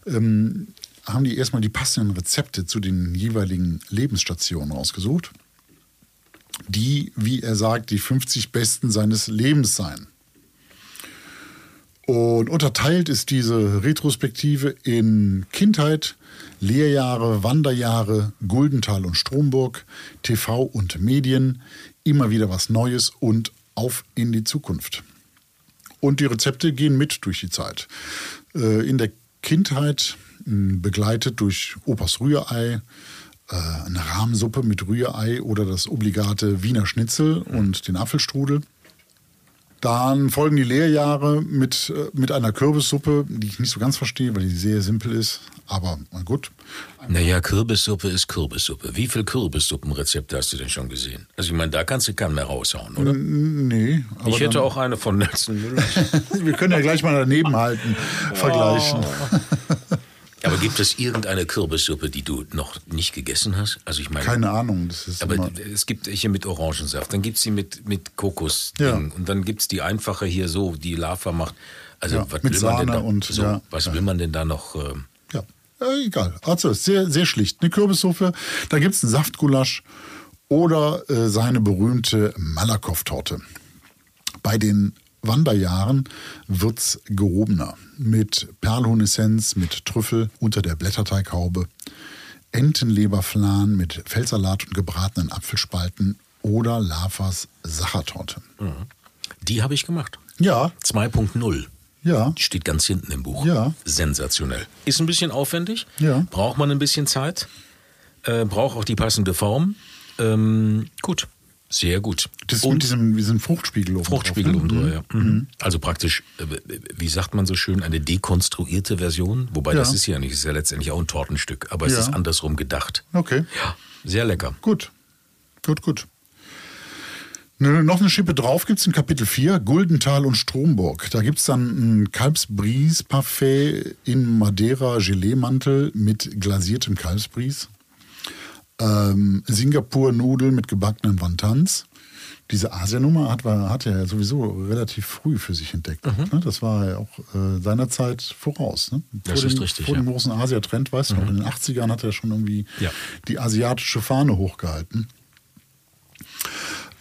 ähm, haben die erstmal die passenden Rezepte zu den jeweiligen Lebensstationen rausgesucht, die, wie er sagt, die 50 besten seines Lebens seien. Und unterteilt ist diese Retrospektive in Kindheit, Lehrjahre, Wanderjahre, Guldental und Stromburg, TV und Medien, immer wieder was Neues und auf in die Zukunft. Und die Rezepte gehen mit durch die Zeit. Äh, In der Kindheit begleitet durch Opas Rührei, eine Rahmensuppe mit Rührei oder das obligate Wiener Schnitzel und den Apfelstrudel. Dann folgen die Lehrjahre mit, äh, mit einer Kürbissuppe, die ich nicht so ganz verstehe, weil die sehr simpel ist. Aber na gut. Naja, Kürbissuppe ist Kürbissuppe. Wie viele Kürbissuppenrezepte hast du denn schon gesehen? Also ich meine, da kannst du keinen mehr raushauen, oder? Nee. Aber ich hätte auch eine von Nelson Müller. Wir können ja gleich mal daneben halten, vergleichen. Aber gibt es irgendeine Kürbissuppe, die du noch nicht gegessen hast? Also ich meine, Keine Ahnung. Das ist aber immer, es gibt hier mit Orangensaft, dann gibt es die mit, mit kokos Ja. und dann gibt es die einfache hier so, die Lava macht. Also Ja, was mit will man denn Sahne da, und- so, ja, was will man denn da noch? Äh, Ja, äh, egal. Also sehr, sehr schlicht. Eine Kürbissuppe, dann gibt es einen Saftgulasch oder äh, seine berühmte Malakoff-Torte. Bei den Wanderjahren wird's gehobener. Mit Perlhuhnessenz, mit Trüffel unter der Blätterteighaube, Entenleberflan mit Feldsalat und gebratenen Apfelspalten oder Lavas Sachertorte. die habe ich gemacht. Ja, 2.0. ja, Die steht ganz hinten im Buch. Ja. Sensationell. Ist ein bisschen aufwendig. Ja. Braucht man ein bisschen Zeit. Äh, braucht auch die passende Form. Ähm, gut. Sehr gut. das Und mit diesem, diesem Fruchtspiegel oben Fruchtspiegel drauf, oben drüber, ja. Mhm. Also praktisch, äh, wie sagt man so schön, eine dekonstruierte Version. Wobei Ja. das ist ja nicht, ist ja letztendlich auch ein Tortenstück, aber es Ja. ist andersrum gedacht. Okay. Ja, sehr lecker. Gut, gut, gut. Ne, noch eine Schippe drauf gibt es in Kapitel 4, Guldental und Stromburg. Da gibt es dann ein Kalbsbries-Parfait in Madeira-Gelee-Mantel mit glasiertem Kalbsbries. Ähm, Singapur-Nudeln mit gebackenen Wontans. Diese Asiennummer hat, hat er ja sowieso relativ früh für sich entdeckt. Ne? Das war ja auch äh, seinerzeit voraus. Ne? Vor Das ist dem, richtig, Vor ja. dem großen Asia-Trend, weißt du noch, in den 80ern hat er schon irgendwie Ja. die asiatische Fahne hochgehalten.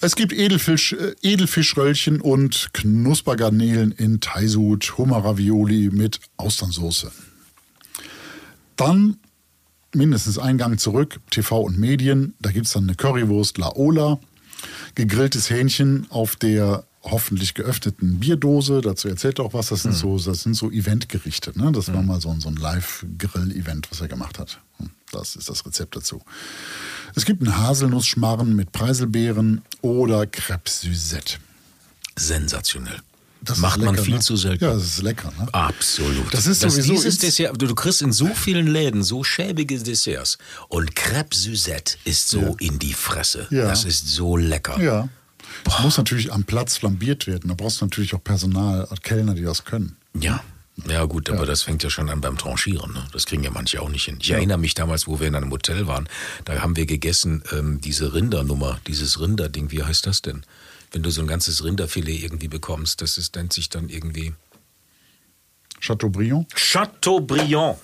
Es gibt Edelfisch, äh, Edelfischröllchen und Knuspergarnelen in Thaisud, Hummerravioli mit Austernsoße. Dann mindestens ein Gang zurück, TV und Medien. Da gibt es dann eine Currywurst Laola, gegrilltes Hähnchen auf der hoffentlich geöffneten Bierdose. Dazu erzählt er auch was. Das sind so, das sind so Eventgerichte. Ne? Das war mal so ein, so ein Live-Grill-Event, was er gemacht hat. Hm, Das ist das Rezept dazu. Es gibt einen Haselnussschmarren mit Preiselbeeren oder Crêpe Suzette. Sensationell. Das Macht ist man lecker, viel ne? zu selten. Ja, das ist lecker. Ne? Absolut. Das ist sowieso dieses ins- Dessert, du, du kriegst in so vielen Läden so schäbige Desserts und Crêpe Suzette ist so in die Fresse. Ja. Das ist so lecker. Ja. Das muss natürlich am Platz flambiert werden. Da brauchst du natürlich auch Personal, Kellner, die das können. Ja. Ja gut, aber das fängt ja schon an beim Tranchieren. Ne? Das kriegen ja manche auch nicht hin. Ich erinnere mich damals, wo wir in einem Hotel waren, da haben wir gegessen ähm, diese Rindernummer, dieses Rinderding, wie heißt das denn? Wenn du so ein ganzes Rinderfilet irgendwie bekommst, das ist, nennt sich dann irgendwie Chateaubriand. Chateaubriand.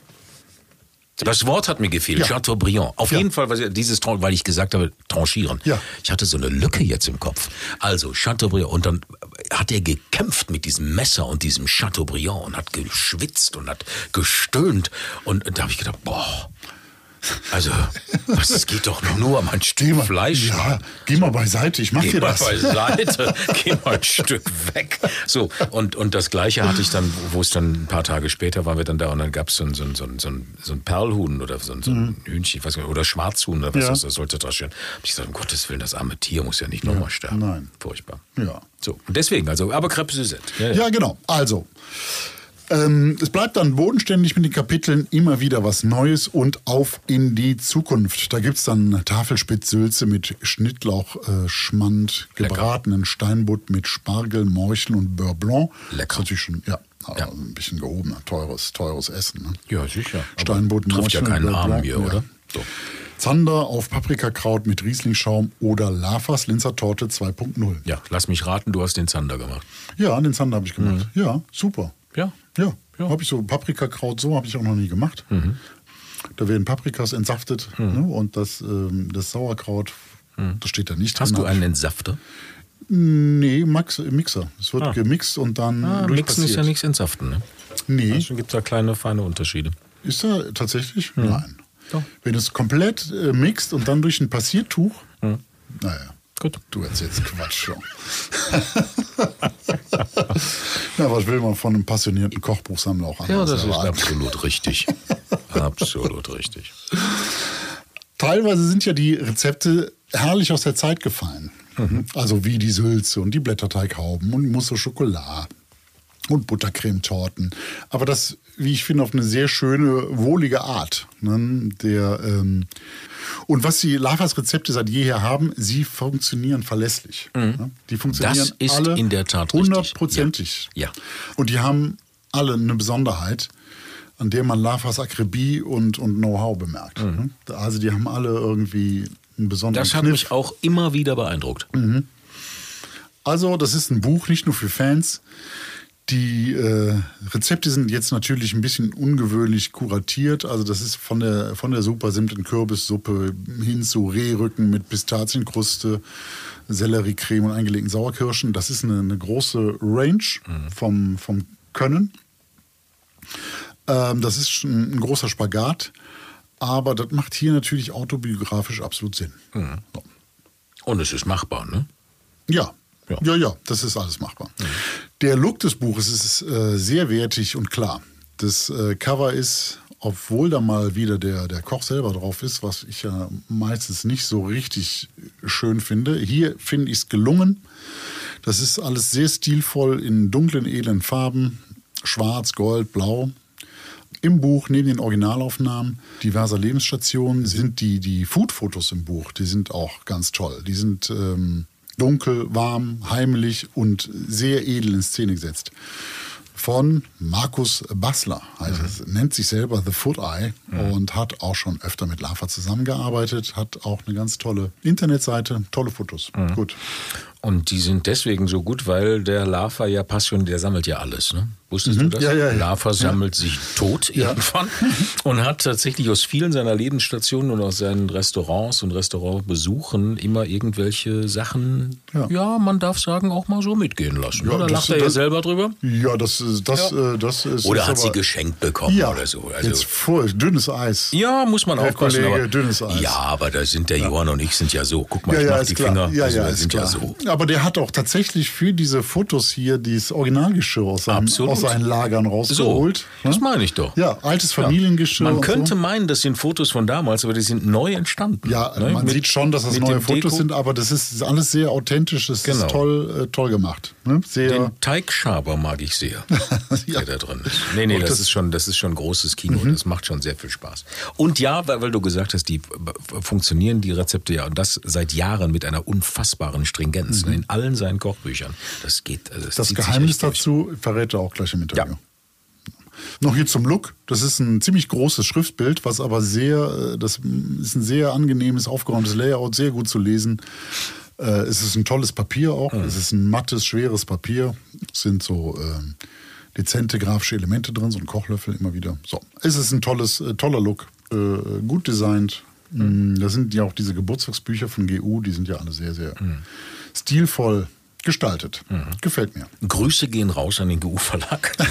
Das Wort hat mir gefehlt, Ja. Chateaubriand. Auf Ja. jeden Fall, weil dieses, weil ich gesagt habe, tranchieren. Ja. Ich hatte so eine Lücke jetzt im Kopf. Also Chateaubriand. Und dann hat er gekämpft mit diesem Messer und diesem Chateaubriand und hat geschwitzt und hat gestöhnt. Und da habe ich gedacht, boah, also, was, es geht doch nur um ein Stück Fleisch. Ja, geh mal beiseite, ich mach Geh dir mal das. beiseite, geh mal ein Stück weg. So, und, und das Gleiche hatte ich dann, wo es dann ein paar Tage später waren wir dann da und dann gab es so ein, so, ein, so, ein, so, ein, so ein Perlhuhn oder so ein, so ein Hühnchen, ich weiß nicht, oder Schwarzhuhn oder was Ja. das, das sollte da stehen. Hab ich gesagt, um Gottes Willen, das arme Tier muss ja nicht nochmal sterben. nein. Furchtbar. Ja. So, und deswegen, also, aber Crêpe Suzette. Ja, ja. Ja, genau. Also, ähm, es bleibt dann bodenständig mit den Kapiteln immer wieder was Neues und auf in die Zukunft. Da gibt es dann Tafelspitzsülze mit Schnittlauch, äh, gebratenen Steinbutt mit Spargel, Morcheln und Beurre Blanc. Lecker. Natürlich schon, ja, Ja. ein bisschen gehobener, teures, teures Essen. Ne? Ja, sicher. Steinbutt, Trifft ja Morcheln, keinen Beurre Arm hier, ja. oder? So. Zander auf Paprikakraut mit Rieslingschaum oder Lafas Linzer Torte 2.0. Ja, lass mich raten, du hast den Zander gemacht. Ja, den Zander habe ich gemacht. Ja, super. Ja. Ja, Ja. habe ich so Paprikakraut, so habe ich auch noch nie gemacht. Mhm. Da werden Paprikas entsaftet ne? und das, ähm, das Sauerkraut, das steht da nicht Mhm. Hast drin. du einen Entsafter? Nee, Max, Mixer. Es wird Ah. gemixt und dann Ah, Mixen ist ja nichts Entsaften, ne? Nee, Also gibt es da kleine, feine Unterschiede. ist da tatsächlich? Nein. Mhm. Doch. Wenn es komplett äh, mixt und dann durch ein Passiertuch, Mhm. naja. Gut. Du erzählst Quatsch schon. Na, was will man von einem passionierten Kochbuchsammler auch Ja, anderes das ist erwarten? absolut richtig. absolut richtig. Teilweise sind ja die Rezepte herrlich aus der Zeit gefallen. Also wie die Sülze und die Blätterteighauben und Mousse au Chocolat und Buttercremetorten. Aber das, wie ich finde, auf eine sehr schöne, wohlige Art. Ne? Der, ähm und was die Lavas Rezepte seit jeher haben, sie funktionieren verlässlich. Ne? Die funktionieren Das ist alle in der Tat hundertprozentig. Ja. Ja. Und die haben alle eine Besonderheit, an der man Lavas Akribie und, und Know-how bemerkt. ne? Also die haben alle irgendwie einen besonderen Mhm. Das hat Kniff. mich auch immer wieder beeindruckt. Also, das ist ein Buch nicht nur für Fans. Die äh, Rezepte sind jetzt natürlich ein bisschen ungewöhnlich kuratiert. Also das ist von der, von der super simplen Kürbissuppe hin zu Rehrücken mit Pistazienkruste, Selleriecreme und eingelegten Sauerkirschen. Das ist eine, eine große Range vom, vom Können. Ähm, das ist schon ein großer Spagat. Aber das macht hier natürlich autobiografisch absolut Sinn. So. Und es ist machbar, ne? Ja. Ja. ja, ja, das ist alles machbar. Der Look des Buches ist äh, sehr wertig und klar. Das äh, Cover ist, obwohl da mal wieder der, der Koch selber drauf ist, was ich ja meistens nicht so richtig schön finde. Hier finde ich es gelungen. Das ist alles sehr stilvoll in dunklen, edlen Farben. Schwarz, Gold, Blau. Im Buch, neben den Originalaufnahmen diverser Lebensstationen, sind die, die Food-Fotos im Buch, die sind auch ganz toll. Die sind ähm, dunkel, warm, heimlich und sehr edel in Szene gesetzt. Von Markus Bassler, heißt Mhm. es, nennt sich selber The Foot Eye und hat auch schon öfter mit Lava zusammengearbeitet, hat auch eine ganz tolle Internetseite, tolle Fotos. Mhm. Gut. Und die sind deswegen so gut, weil der Lava ja passion, der sammelt ja alles. Ne? Wusstest du das? Mhm. Ja, ja, ja. Lava sammelt sich tot irgendwann und hat tatsächlich aus vielen seiner Lebensstationen und aus seinen Restaurants und Restaurantbesuchen immer irgendwelche Sachen, ja, man darf sagen, auch mal so mitgehen lassen. Ja, oder das- lacht er ja selber drüber? Ja, das, ist- das, äh, das ist. Oder hat sie geschenkt bekommen oder so. Also, jetzt voll, dünnes Eis. ja, muss man Herr aufpassen. Kollege, aber, dünnes Eis. Ja, aber da sind der Johann und ich sind ja so. Guck mal, ich mach die klar. Finger. Ja, also, ja, wir sind klar. ja so. Aber der hat auch tatsächlich für diese Fotos hier dieses Originalgeschirr aus seinen, aus seinen Lagern rausgeholt. So, das ne? meine ich doch. Ja, altes Familiengeschirr. Man und könnte so. meinen, das sind Fotos von damals, aber die sind neu entstanden. Ja, Ne? man Mit- sieht schon, dass das neue Fotos Deko- sind, aber das ist alles sehr authentisch, das Genau. ist toll, äh, toll gemacht. Ne? Den Teigschaber mag ich sehr, Ja. der da drin ist. Nee, nee, das, das- Mhm. ist schon, das ist schon großes Kino. Das macht schon sehr viel Spaß. Und ja, weil, weil du gesagt hast, die funktionieren die Rezepte ja und das seit Jahren mit einer unfassbaren Stringenz ne, in allen seinen Kochbüchern. Das geht. Also Mhm. das sich Geheimnis durch. dazu verrät er auch gleich im Interview. Ja. Noch hier zum Look. Das ist ein ziemlich großes Schriftbild, was aber sehr, äh, das ist ein sehr angenehmes, aufgeräumtes Layout, sehr gut zu lesen. Äh, Es ist ein tolles Papier auch. Es ist ein mattes, schweres Papier. Es sind so ähm, dezente grafische Elemente drin, so ein Kochlöffel immer wieder. So, es ist ein tolles, äh, toller Look, äh, gut designt. Mm, Da sind ja auch diese Geburtstagsbücher von GU, die sind ja alle sehr, sehr stilvoll gestaltet. Gefällt mir. Grüße gehen raus an den GU-Verlag.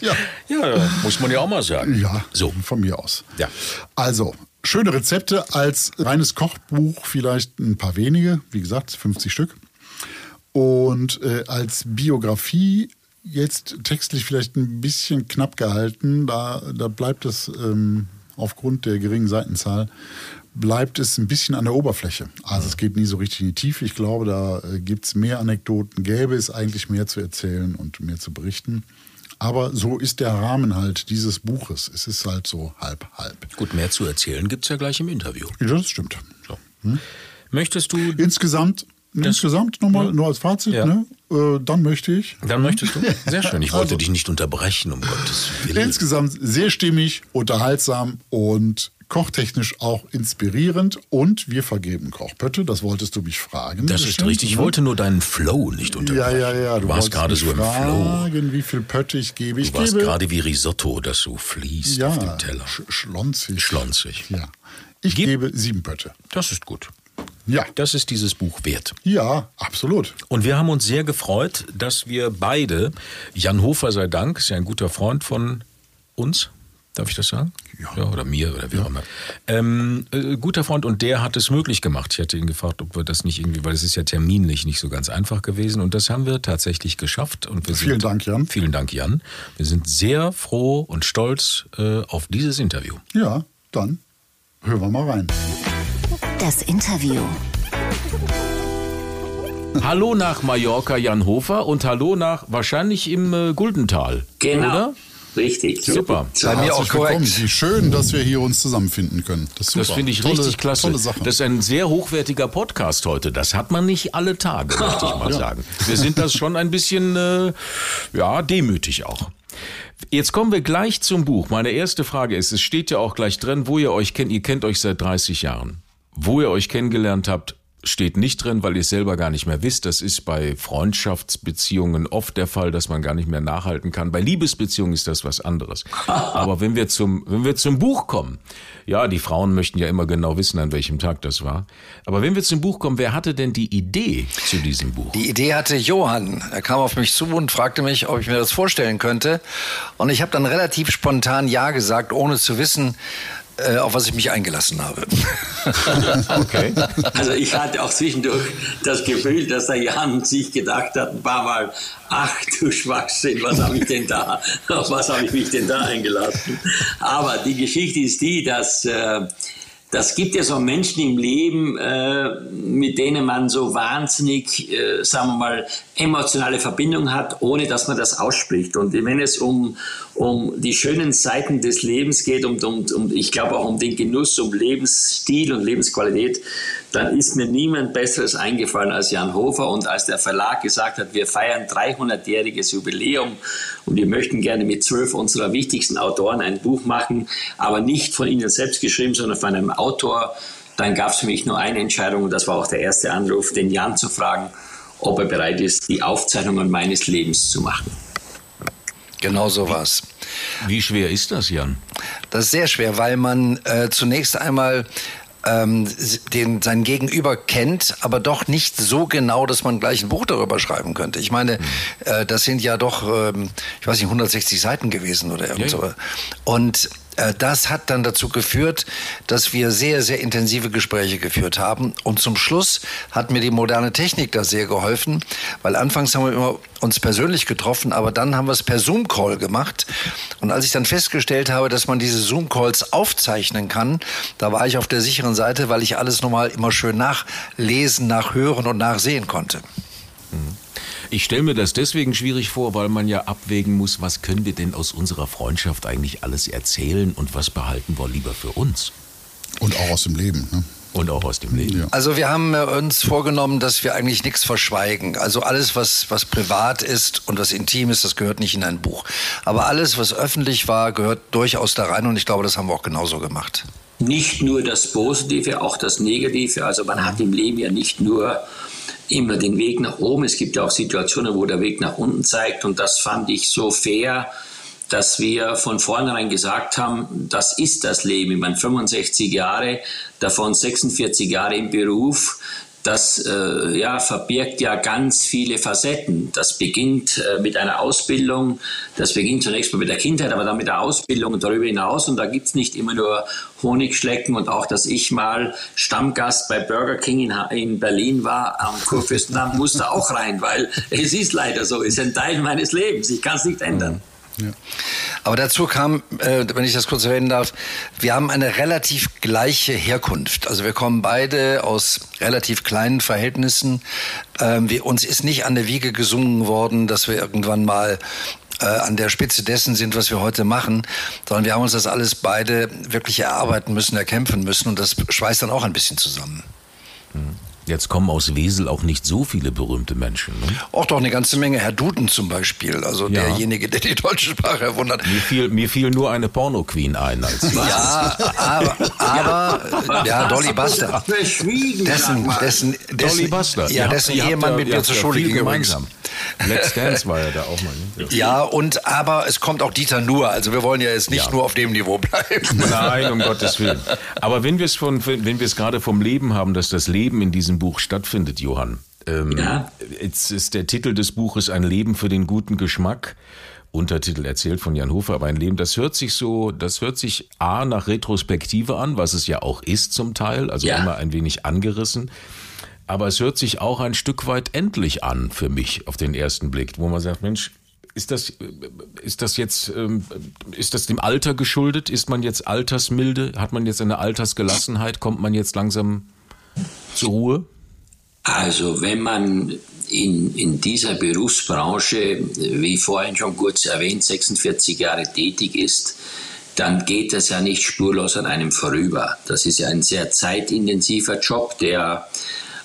Ja. ja, muss man ja auch mal sagen. Ja, So. von mir aus. Ja. Also, schöne Rezepte als reines Kochbuch, vielleicht ein paar wenige, wie gesagt, 50 Stück. Und äh, als Biografie jetzt textlich vielleicht ein bisschen knapp gehalten, da, da bleibt es ähm, aufgrund der geringen Seitenzahl, bleibt es ein bisschen an der Oberfläche. Also es geht nie so richtig in die Tiefe. Ich glaube, da äh, gibt es mehr Anekdoten, gäbe es eigentlich mehr zu erzählen und mehr zu berichten. Aber so ist der Rahmen halt dieses Buches. Es ist halt so halb, halb. Gut, mehr zu erzählen gibt's ja gleich im Interview. Ja, das stimmt. So. Möchtest du Insgesamt, insgesamt nochmal, nur als Fazit, Ja. ne? äh, dann möchte ich. Dann möchtest du? Sehr schön. Ich wollte Also- dich nicht unterbrechen, um Gottes Willen. Insgesamt sehr stimmig, unterhaltsam und kochtechnisch auch inspirierend. Und wir vergeben Kochpötte, das wolltest du mich fragen. Das ist bestimmt, richtig. Ich ne? wollte nur deinen Flow nicht Ja, unterbrechen. ja, ja. Du warst wolltest gerade so im Flow. fragen, wie viel Pötte ich gebe. Ich Du warst gebe, gerade wie Risotto, das so fließt auf dem ja, Teller. sch schlonzig. Schlonzig. Ja. Ich Gib- gebe sieben Pötte. Das ist gut. Ja. Das ist dieses Buch wert. Ja, absolut. Und wir haben uns sehr gefreut, dass wir beide, Jan Hofer sei Dank, ist ja ein guter Freund von uns, darf ich das sagen? Ja. oder mir oder wie auch immer. Ähm, äh, guter Freund und der hat es möglich gemacht. Ich hatte ihn gefragt, ob wir das nicht irgendwie, weil es ist ja terminlich nicht so ganz einfach gewesen und das haben wir tatsächlich geschafft. Und wir Vielen sind, Dank, Jan. Vielen Dank, Jan. Wir sind sehr froh und stolz äh, auf dieses Interview. Ja, dann hören wir mal rein. Das Interview. Hallo nach Mallorca, Jan Hofer und hallo nach wahrscheinlich im äh, Guldental. Genau. Oder? Richtig. Super. Bei mir auch korrekt. Wie schön, dass wir hier uns zusammenfinden können. Das, Das finde ich tolle, richtig klasse. Tolle Sache. Das ist ein sehr hochwertiger Podcast heute. Das hat man nicht alle Tage, möchte ich mal sagen. Wir sind das schon ein bisschen, äh, ja, demütig auch. Jetzt kommen wir gleich zum Buch. Meine erste Frage ist, es steht ja auch gleich drin, wo ihr euch kennt. Ihr kennt euch seit 30 Jahren. Wo ihr euch kennengelernt habt, steht nicht drin, weil ihr es selber gar nicht mehr wisst. Das ist bei Freundschaftsbeziehungen oft der Fall, dass man gar nicht mehr nachhalten kann. Bei Liebesbeziehungen ist das was anderes. Aber wenn wir zum, wenn wir zum Buch kommen, ja, die Frauen möchten ja immer genau wissen, an welchem Tag das war. Aber wenn wir zum Buch kommen, wer hatte denn die Idee zu diesem Buch? Die Idee hatte Johann. Er kam auf mich zu und fragte mich, ob ich mir das vorstellen könnte. Und ich habe dann relativ spontan Ja gesagt, ohne zu wissen, auf was ich mich eingelassen habe. Okay. Also ich hatte auch zwischendurch das Gefühl, dass der Jan sich gedacht hat, ein paar Mal, ach du Schwachsinn, was habe ich denn da, auf was habe ich mich denn da eingelassen? Aber die Geschichte ist die, dass äh, das gibt ja so Menschen im Leben, äh, mit denen man so wahnsinnig, äh, sagen wir mal, emotionale Verbindung hat, ohne dass man das ausspricht. Und wenn es um, um die schönen Seiten des Lebens geht, um, um, um ich glaube auch um den Genuss, um Lebensstil und Lebensqualität, dann ist mir niemand Besseres eingefallen als Jan Hofer. Und als der Verlag gesagt hat, wir feiern 300-jähriges Jubiläum und wir möchten gerne mit zwölf unserer wichtigsten Autoren ein Buch machen, aber nicht von ihnen selbst geschrieben, sondern von einem Autor, dann gab es für mich nur eine Entscheidung und das war auch der erste Anruf, den Jan zu fragen, ob er bereit ist, die Aufzeichnungen meines Lebens zu machen. Genau so war's. Wie schwer ist das, Jan? Das ist sehr schwer, weil man äh, zunächst einmal ähm, den, sein Gegenüber kennt, aber doch nicht so genau, dass man gleich ein Buch darüber schreiben könnte. Ich meine, mhm. äh, das sind ja doch, ähm, ich weiß nicht, 160 Seiten gewesen oder irgend so. Ja. Und das hat dann dazu geführt, dass wir sehr, sehr intensive Gespräche geführt haben. Und zum Schluss hat mir die moderne Technik da sehr geholfen, weil anfangs haben wir immer uns persönlich getroffen, aber dann haben wir es per Zoom-Call gemacht. Und als ich dann festgestellt habe, dass man diese Zoom-Calls aufzeichnen kann, da war ich auf der sicheren Seite, weil ich alles nochmal immer schön nachlesen, nachhören und nachsehen konnte. Mhm. Ich stelle mir das deswegen schwierig vor, weil man ja abwägen muss, was können wir denn aus unserer Freundschaft eigentlich alles erzählen und was behalten wir lieber für uns. Und auch aus dem Leben. Ne? Und auch aus dem Leben. Ja. Also wir haben uns vorgenommen, dass wir eigentlich nichts verschweigen. Also alles, was, was privat ist und was intim ist, das gehört nicht in ein Buch. Aber alles, was öffentlich war, gehört durchaus da rein und ich glaube, das haben wir auch genauso gemacht. Nicht nur das Positive, auch das Negative. Also man hat im Leben ja nicht nur immer den Weg nach oben. Es gibt ja auch Situationen, wo der Weg nach unten zeigt. Und das fand ich so fair, dass wir von vornherein gesagt haben, das ist das Leben. Ich meine, 65 Jahre, davon 46 Jahre im Beruf das äh, ja, verbirgt ja ganz viele Facetten. Das beginnt äh, mit einer Ausbildung, das beginnt zunächst mal mit der Kindheit, aber dann mit der Ausbildung darüber hinaus. Und da gibt's nicht immer nur Honigschlecken und auch, dass ich mal Stammgast bei Burger King in, in Berlin war am Kurfürstendamm, musste auch rein, weil es ist leider so, ist ein Teil meines Lebens. Ich kann es nicht ändern. Ja. Aber dazu kam, äh, wenn ich das kurz erwähnen darf, wir haben eine relativ gleiche Herkunft. Also wir kommen beide aus relativ kleinen Verhältnissen. Ähm, wir, uns ist nicht an der Wiege gesungen worden, dass wir irgendwann mal äh, an der Spitze dessen sind, was wir heute machen, sondern wir haben uns das alles beide wirklich erarbeiten müssen, erkämpfen müssen und das schweißt dann auch ein bisschen zusammen. Jetzt kommen aus Wesel auch nicht so viele berühmte Menschen. Ne? Auch doch eine ganze Menge. Herr Duden zum Beispiel, also ja. derjenige, der die deutsche Sprache erwundert. Mir fiel, mir fiel nur eine Porno-Queen ein. Als ja, aber, aber ja, Dolly Buster. Dessen, dessen, dessen, Dolly Buster. Ja, dessen Ehemann mit mir zur Schule ging gemeinsam. Let's Dance war ja da auch mal. Ne? Ja, und aber es kommt auch Dieter Nuhr. Also wir wollen ja jetzt nicht ja. nur auf dem Niveau bleiben. Nein, um Gottes Willen. Aber wenn wir es von, wenn wir es gerade vom Leben haben, dass das Leben in diesem Buch stattfindet, Johann. Ähm, ja. Jetzt ist der Titel des Buches Ein Leben für den guten Geschmack. Untertitel erzählt von Jan Hofer, aber ein Leben, das hört sich so, das hört sich A nach Retrospektive an, was es ja auch ist zum Teil, also ja. immer ein wenig angerissen. Aber es hört sich auch ein Stück weit endlich an für mich auf den ersten Blick, wo man sagt, Mensch, ist das, ist das jetzt, ähm, ist das dem Alter geschuldet? Ist man jetzt altersmilde? Hat man jetzt eine Altersgelassenheit? Kommt man jetzt langsam zur Ruhe? Also, wenn man in, in dieser Berufsbranche, wie vorhin schon kurz erwähnt, 46 Jahre tätig ist, dann geht das ja nicht spurlos an einem vorüber. Das ist ja ein sehr zeitintensiver Job, der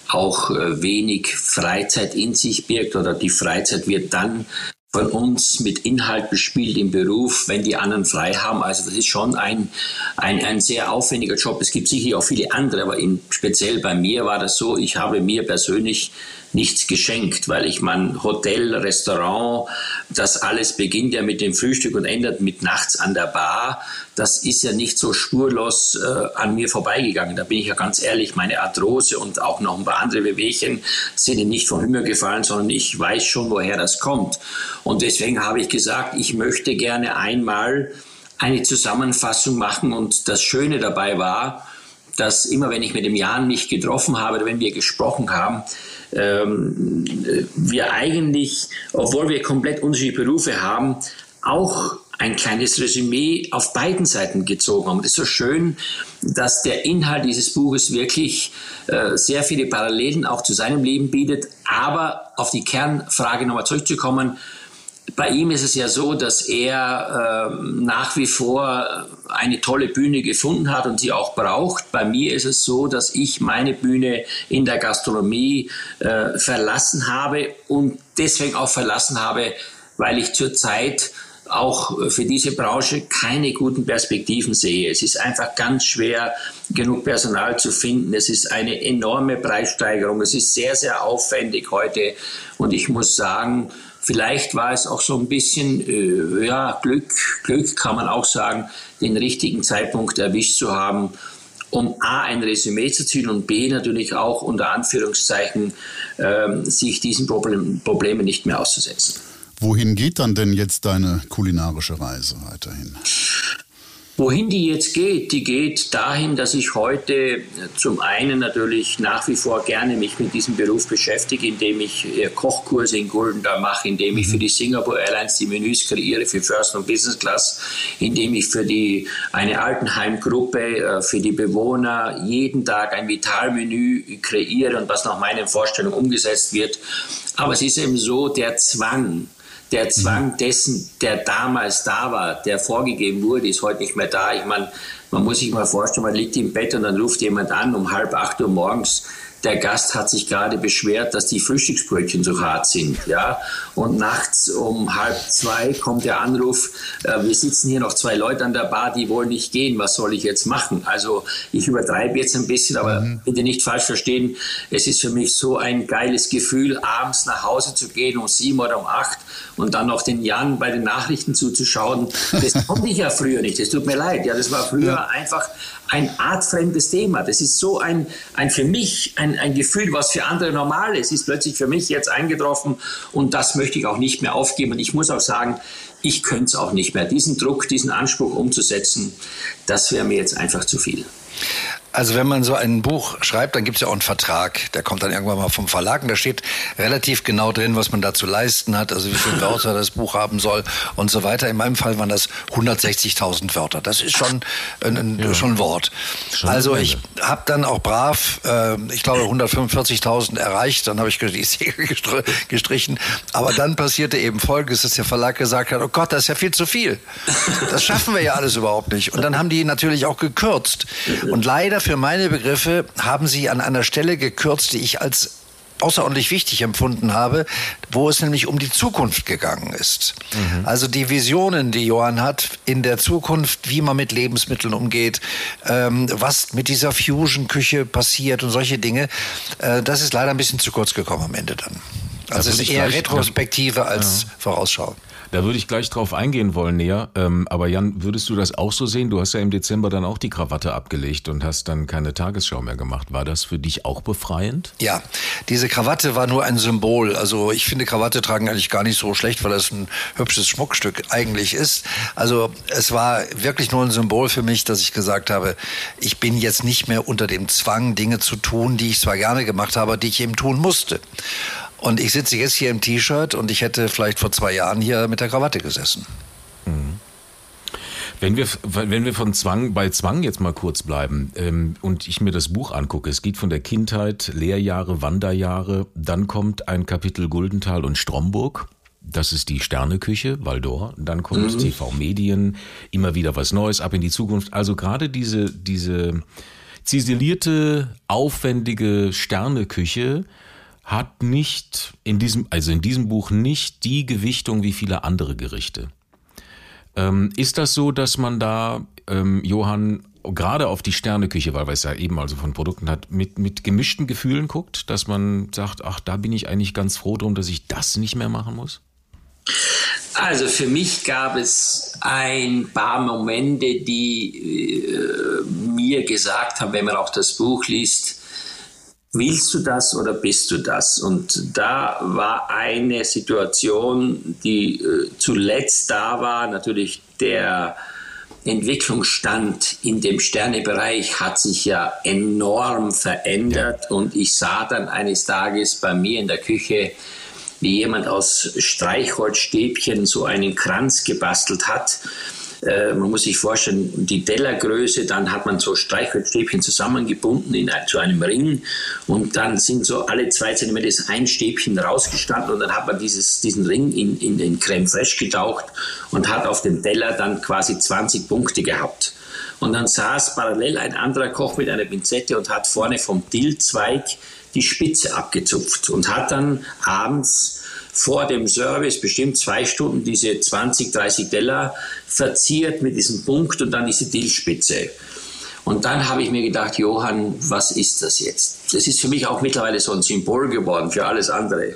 auch äh, wenig Freizeit in sich birgt oder die Freizeit wird dann von uns mit Inhalt bespielt im Beruf, wenn die anderen frei haben. Also das ist schon ein, ein, ein sehr aufwendiger Job. Es gibt sicher auch viele andere, aber in, speziell bei mir war das so, ich habe mir persönlich nichts geschenkt, weil ich mein Hotel, Restaurant, das alles beginnt ja mit dem Frühstück und endet mit nachts an der Bar. Das ist ja nicht so spurlos äh, an mir vorbeigegangen. Da bin ich ja ganz ehrlich, meine Arthrose und auch noch ein paar andere Wehwehchen sind nicht vom Himmel gefallen, sondern ich weiß schon, woher das kommt. Und deswegen habe ich gesagt, ich möchte gerne einmal eine Zusammenfassung machen und das Schöne dabei war, dass immer wenn ich mit dem Jan mich getroffen habe oder wenn wir gesprochen haben, ähm, wir eigentlich, obwohl wir komplett unterschiedliche Berufe haben, auch ein kleines Resümee auf beiden Seiten gezogen haben. Es ist so schön, dass der Inhalt dieses Buches wirklich äh, sehr viele Parallelen auch zu seinem Leben bietet. Aber auf die Kernfrage nochmal zurückzukommen, bei ihm ist es ja so, dass er äh, nach wie vor eine tolle Bühne gefunden hat und sie auch braucht. Bei mir ist es so, dass ich meine Bühne in der Gastronomie äh, verlassen habe und deswegen auch verlassen habe, weil ich zurzeit auch für diese Branche keine guten Perspektiven sehe. Es ist einfach ganz schwer, genug Personal zu finden. Es ist eine enorme Preissteigerung. Es ist sehr, sehr aufwendig heute. Und ich muss sagen, Vielleicht war es auch so ein bisschen äh, ja, Glück, Glück kann man auch sagen, den richtigen Zeitpunkt erwischt zu haben, um A, ein Resümee zu ziehen und B, natürlich auch unter Anführungszeichen, äh, sich diesen Problem, Problemen nicht mehr auszusetzen. Wohin geht dann denn jetzt deine kulinarische Reise weiterhin? Wohin die jetzt geht, die geht dahin, dass ich heute zum einen natürlich nach wie vor gerne mich mit diesem Beruf beschäftige, indem ich äh, Kochkurse in Guldendal mache, indem ich für die Singapore Airlines die Menüs kreiere für First und Business Class, indem ich für die, eine Altenheimgruppe, äh, für die Bewohner jeden Tag ein Vitalmenü kreiere und was nach meinen Vorstellungen umgesetzt wird. Aber es ist eben so, der Zwang, der Zwang dessen, der damals da war, der vorgegeben wurde, ist heute nicht mehr da. Ich meine, man muss sich mal vorstellen, man liegt im Bett und dann ruft jemand an um halb acht Uhr morgens der Gast hat sich gerade beschwert, dass die Frühstücksbrötchen so hart sind. Ja? Und nachts um halb zwei kommt der Anruf, äh, wir sitzen hier noch zwei Leute an der Bar, die wollen nicht gehen, was soll ich jetzt machen? Also ich übertreibe jetzt ein bisschen, aber mhm. bitte nicht falsch verstehen, es ist für mich so ein geiles Gefühl, abends nach Hause zu gehen um sieben oder um acht und dann noch den Jan bei den Nachrichten zuzuschauen. Das konnte ich ja früher nicht, das tut mir leid. Ja, das war früher ja. einfach ein artfremdes Thema. Das ist so ein, ein für mich ein, ein Gefühl, was für andere normal ist, ist plötzlich für mich jetzt eingetroffen und das möchte ich auch nicht mehr aufgeben. Und ich muss auch sagen, ich könnte es auch nicht mehr. Diesen Druck, diesen Anspruch umzusetzen, das wäre mir jetzt einfach zu viel. Also wenn man so ein Buch schreibt, dann gibt es ja auch einen Vertrag. Der kommt dann irgendwann mal vom Verlag und da steht relativ genau drin, was man da zu leisten hat, also wie viele Wörter das Buch haben soll und so weiter. In meinem Fall waren das 160.000 Wörter. Das ist schon ein, ein ja. schon ein Wort. Schon also ich habe dann auch brav, äh, ich glaube 145.000 erreicht. Dann habe ich die Segel gestrichen. Aber dann passierte eben Folgendes, dass der Verlag gesagt hat, oh Gott, das ist ja viel zu viel. Das schaffen wir ja alles überhaupt nicht. Und dann haben die natürlich auch gekürzt. Und leider für meine Begriffe haben Sie an einer Stelle gekürzt, die ich als außerordentlich wichtig empfunden habe, wo es nämlich um die Zukunft gegangen ist. Mhm. Also die Visionen, die Johann hat in der Zukunft, wie man mit Lebensmitteln umgeht, ähm, was mit dieser Fusion-Küche passiert und solche Dinge, äh, das ist leider ein bisschen zu kurz gekommen am Ende dann. Also es ist eher Retrospektive als ja. Vorausschau. Da würde ich gleich drauf eingehen wollen näher. Ähm, aber Jan, würdest du das auch so sehen? Du hast ja im Dezember dann auch die Krawatte abgelegt und hast dann keine Tagesschau mehr gemacht. War das für dich auch befreiend? Ja, diese Krawatte war nur ein Symbol. Also ich finde Krawatte tragen eigentlich gar nicht so schlecht, weil das ein hübsches Schmuckstück eigentlich ist. Also es war wirklich nur ein Symbol für mich, dass ich gesagt habe, ich bin jetzt nicht mehr unter dem Zwang, Dinge zu tun, die ich zwar gerne gemacht habe, die ich eben tun musste. Und ich sitze jetzt hier im T-Shirt und ich hätte vielleicht vor zwei Jahren hier mit der Krawatte gesessen. Mhm. Wenn wir, wenn wir von Zwang, bei Zwang jetzt mal kurz bleiben ähm, und ich mir das Buch angucke, es geht von der Kindheit, Lehrjahre, Wanderjahre, dann kommt ein Kapitel Guldenthal und Stromburg. Das ist die Sterneküche, Waldor. Dann kommt mhm. TV Medien, immer wieder was Neues, ab in die Zukunft. Also gerade diese, diese ziselierte, aufwendige Sterneküche, hat nicht in diesem, also in diesem Buch nicht die Gewichtung wie viele andere Gerichte. Ähm, ist das so, dass man da, ähm, Johann, gerade auf die Sterneküche, weil wir es ja eben also von Produkten hat, mit, mit gemischten Gefühlen guckt, dass man sagt, ach, da bin ich eigentlich ganz froh drum, dass ich das nicht mehr machen muss? Also für mich gab es ein paar Momente, die äh, mir gesagt haben, wenn man auch das Buch liest, willst du das oder bist du das? Und da war eine Situation, die äh, zuletzt da war, natürlich der Entwicklungsstand in dem Sternebereich hat sich ja enorm verändert ja. und ich sah dann eines Tages bei mir in der Küche, wie jemand aus Streichholzstäbchen so einen Kranz gebastelt hat äh, man muss sich vorstellen, die Tellergröße, dann hat man so Streichholzstäbchen zusammengebunden in, zu einem Ring und dann sind so alle zwei Zentimeter ein Stäbchen rausgestanden und dann hat man dieses, diesen Ring in, in den Creme Fraiche getaucht und hat auf dem Teller dann quasi 20 Punkte gehabt. Und dann saß parallel ein anderer Koch mit einer Pinzette und hat vorne vom Dillzweig die Spitze abgezupft und hat dann abends vor dem Service bestimmt zwei Stunden diese 20, 30 Teller verziert mit diesem Punkt und dann diese Dillspitze. Und dann habe ich mir gedacht, Johann, was ist das jetzt? Das ist für mich auch mittlerweile so ein Symbol geworden für alles andere.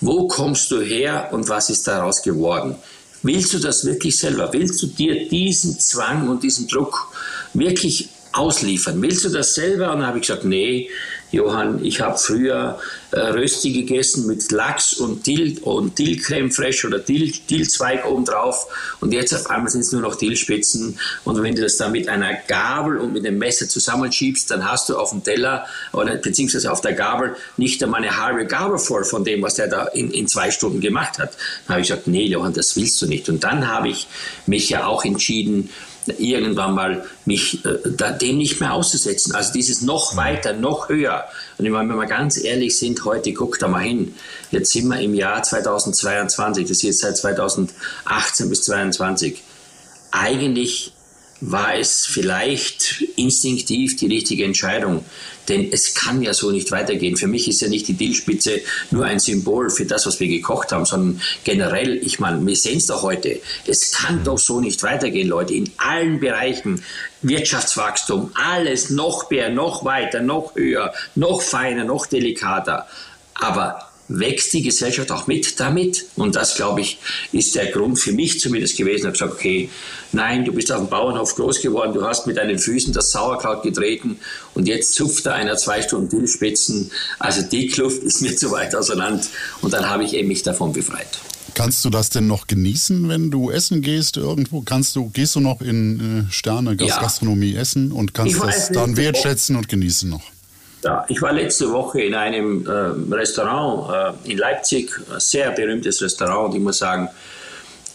Wo kommst du her und was ist daraus geworden? Willst du das wirklich selber? Willst du dir diesen Zwang und diesen Druck wirklich ausliefern? Willst du das selber? Und dann habe ich gesagt, nee, Johann, ich habe früher äh, Rösti gegessen mit Lachs und Dill und Dillcreme fraiche oder Dill, Dillzweig obendrauf und jetzt auf einmal sind es nur noch Dillspitzen und wenn du das dann mit einer Gabel und mit einem Messer zusammenschiebst, dann hast du auf dem Teller oder beziehungsweise auf der Gabel nicht einmal eine halbe Gabel voll von dem, was der da in, in zwei Stunden gemacht hat. Dann habe ich gesagt, nee, Johann, das willst du nicht. Und dann habe ich mich ja auch entschieden, irgendwann mal mich äh, dem nicht mehr auszusetzen. Also dieses noch weiter, noch höher. Und ich meine, wenn wir ganz ehrlich sind, heute guckt da mal hin. Jetzt sind wir im Jahr 2022, das ist jetzt seit 2018 bis 2022. Eigentlich war es vielleicht instinktiv die richtige Entscheidung. Denn es kann ja so nicht weitergehen. Für mich ist ja nicht die Dillspitze nur ein Symbol für das, was wir gekocht haben, sondern generell, ich meine, wir sehen es doch heute. Es kann doch so nicht weitergehen, Leute. In allen Bereichen, Wirtschaftswachstum, alles noch mehr, noch weiter, noch höher, noch feiner, noch delikater. Aber wächst die Gesellschaft auch mit damit. Und das, glaube ich, ist der Grund für mich zumindest gewesen. Ich habe gesagt, okay, nein, du bist auf dem Bauernhof groß geworden, du hast mit deinen Füßen das Sauerkraut getreten und jetzt zupft da einer zwei Stunden Dillspitzen. Also die Kluft ist mir zu weit auseinander und dann habe ich eben mich davon befreit. Kannst du das denn noch genießen, wenn du essen gehst irgendwo? Kannst du, gehst du noch in äh, Sterne Gastronomie ja. essen und kannst das dann wertschätzen und genießen noch? Ja, ich war letzte Woche in einem äh, Restaurant äh, in Leipzig, ein sehr berühmtes Restaurant, und ich muss sagen,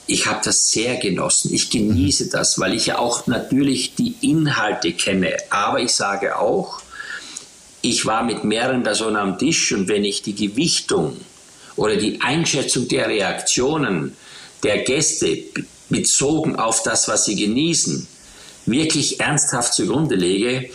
ich habe das sehr genossen. Ich genieße das, weil ich ja auch natürlich die Inhalte kenne. Aber ich sage auch, ich war mit mehreren Personen am Tisch und wenn ich die Gewichtung oder die Einschätzung der Reaktionen der Gäste bezogen auf das, was sie genießen, wirklich ernsthaft zugrunde lege,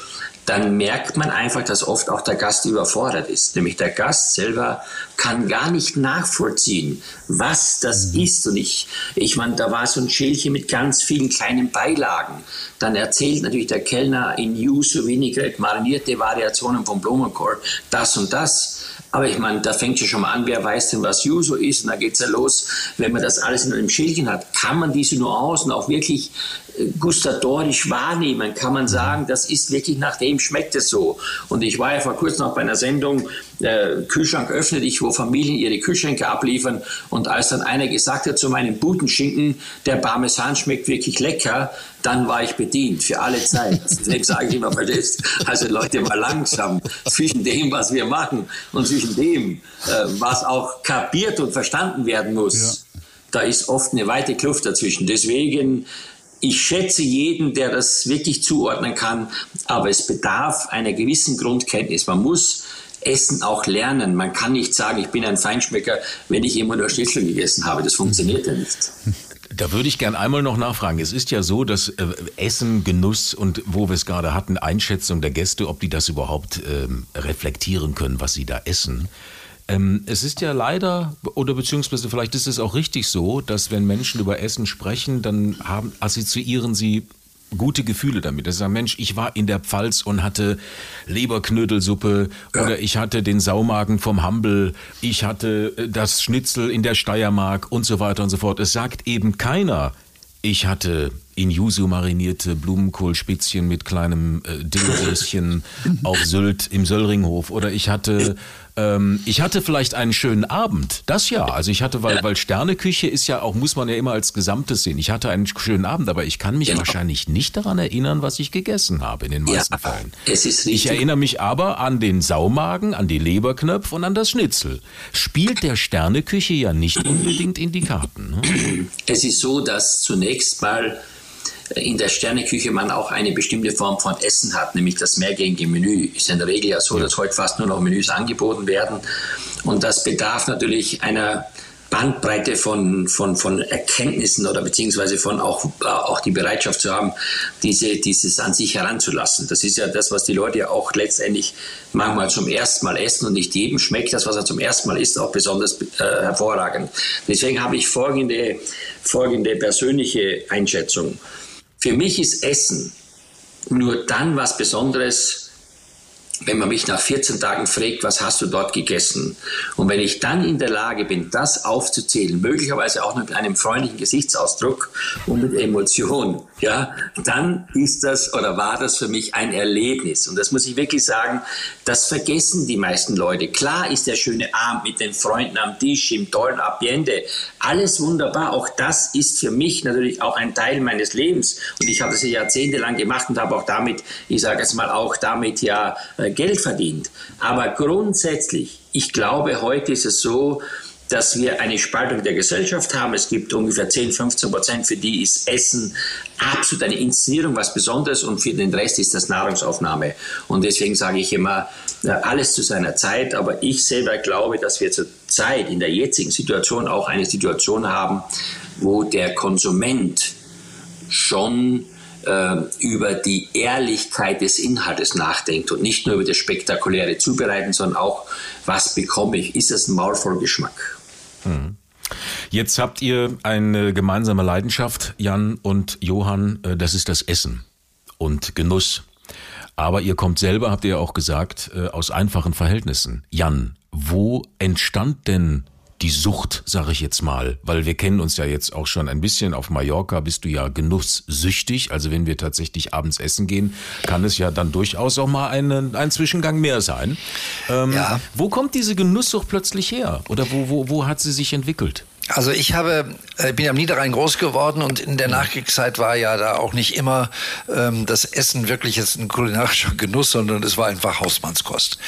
dann merkt man einfach, dass oft auch der Gast überfordert ist. Nämlich der Gast selber kann gar nicht nachvollziehen, was das mhm. ist. Und ich, ich meine, da war so ein Schälchen mit ganz vielen kleinen Beilagen. Dann erzählt natürlich der Kellner in Yuzu Vinaigrette marinierte Variationen vom Blumenkohl das und das. Aber ich meine, da fängt ja schon mal an, wer weiß denn, was Yuzu ist. Und da geht es ja los, wenn man das alles in einem Schälchen hat, kann man diese Nuancen auch wirklich gustatorisch wahrnehmen, kann man sagen, das ist wirklich nach dem schmeckt es so. Und ich war ja vor kurzem noch bei einer Sendung, äh, Kühlschrank öffnet ich, wo Familien ihre Kühlschränke abliefern. Und als dann einer gesagt hat zu meinem Butenschinken, der Parmesan schmeckt wirklich lecker, dann war ich bedient für alle Zeit. Deswegen sage ich immer, verstehst Also Leute, mal langsam zwischen dem, was wir machen und zwischen dem, äh, was auch kapiert und verstanden werden muss. Ja. Da ist oft eine weite Kluft dazwischen. Deswegen ich schätze jeden, der das wirklich zuordnen kann, aber es bedarf einer gewissen Grundkenntnis. Man muss Essen auch lernen. Man kann nicht sagen, ich bin ein Feinschmecker, wenn ich immer nur Schnitzel gegessen habe. Das funktioniert ja nicht. Da würde ich gern einmal noch nachfragen. Es ist ja so, dass äh, Essen, Genuss und wo wir es gerade hatten, Einschätzung der Gäste, ob die das überhaupt ähm, reflektieren können, was sie da essen. Ähm, es ist ja leider, oder beziehungsweise vielleicht ist es auch richtig so, dass wenn Menschen über Essen sprechen, dann haben, assoziieren sie gute Gefühle damit. Das ist ein Mensch, ich war in der Pfalz und hatte Leberknödelsuppe ja. oder ich hatte den Saumagen vom Hambel, ich hatte äh, das Schnitzel in der Steiermark und so weiter und so fort. Es sagt eben keiner, ich hatte in Yuzu marinierte Blumenkohlspitzchen mit kleinem äh, Dillröschen auf Sylt im Söllringhof oder ich hatte ähm, ich hatte vielleicht einen schönen Abend, das ja. Also ich hatte, weil, weil Sterneküche ist ja auch, muss man ja immer als Gesamtes sehen. Ich hatte einen schönen Abend, aber ich kann mich genau. wahrscheinlich nicht daran erinnern, was ich gegessen habe in den meisten ja, Fällen. Es ist ich erinnere mich aber an den Saumagen, an die Leberknöpfe und an das Schnitzel. Spielt der Sterneküche ja nicht unbedingt in die Karten. Ne? Es ist so, dass zunächst mal in der Sterneküche man auch eine bestimmte Form von Essen hat, nämlich das mehrgängige Menü. Ist in der Regel ja so, dass heute fast nur noch Menüs angeboten werden. Und das bedarf natürlich einer Bandbreite von, von, von Erkenntnissen oder beziehungsweise von auch, auch die Bereitschaft zu haben, diese, dieses an sich heranzulassen. Das ist ja das, was die Leute ja auch letztendlich manchmal zum ersten Mal essen und nicht jedem schmeckt das, was er zum ersten Mal isst, auch besonders äh, hervorragend. Deswegen habe ich folgende, folgende persönliche Einschätzung. Für mich ist Essen nur dann was Besonderes, wenn man mich nach 14 Tagen fragt, was hast du dort gegessen? Und wenn ich dann in der Lage bin, das aufzuzählen, möglicherweise auch mit einem freundlichen Gesichtsausdruck und mit Emotion, ja, dann ist das oder war das für mich ein Erlebnis. Und das muss ich wirklich sagen, das vergessen die meisten Leute. Klar ist der schöne Abend mit den Freunden am Tisch, im tollen Ambiente, alles wunderbar. Auch das ist für mich natürlich auch ein Teil meines Lebens. Und ich habe das ja jahrzehntelang gemacht und habe auch damit, ich sage jetzt mal auch damit ja, äh, Geld verdient. Aber grundsätzlich, ich glaube, heute ist es so, dass wir eine Spaltung der Gesellschaft haben. Es gibt ungefähr 10, 15 Prozent, für die ist Essen absolut eine Inszenierung, was Besonderes und für den Rest ist das Nahrungsaufnahme. Und deswegen sage ich immer, alles zu seiner Zeit. Aber ich selber glaube, dass wir zur Zeit in der jetzigen Situation auch eine Situation haben, wo der Konsument schon äh, über die Ehrlichkeit des Inhaltes nachdenkt und nicht nur über das spektakuläre Zubereiten, sondern auch, was bekomme ich? Ist das ein Maulvollgeschmack? Mhm. Jetzt habt ihr eine gemeinsame Leidenschaft, Jan und Johann, äh, das ist das Essen und Genuss. Aber ihr kommt selber, habt ihr ja auch gesagt, äh, aus einfachen Verhältnissen. Jan, wo entstand denn die Sucht, sage ich jetzt mal, weil wir kennen uns ja jetzt auch schon ein bisschen. Auf Mallorca bist du ja genusssüchtig. Also wenn wir tatsächlich abends essen gehen, kann es ja dann durchaus auch mal eine, ein Zwischengang mehr sein. Ähm, ja. Wo kommt diese Genusssucht plötzlich her? Oder wo, wo, wo hat sie sich entwickelt? Also ich habe, äh, bin am Niederrhein groß geworden und in der Nachkriegszeit war ja da auch nicht immer ähm, das Essen wirklich jetzt ein kulinarischer Genuss, sondern es war einfach Hausmannskost.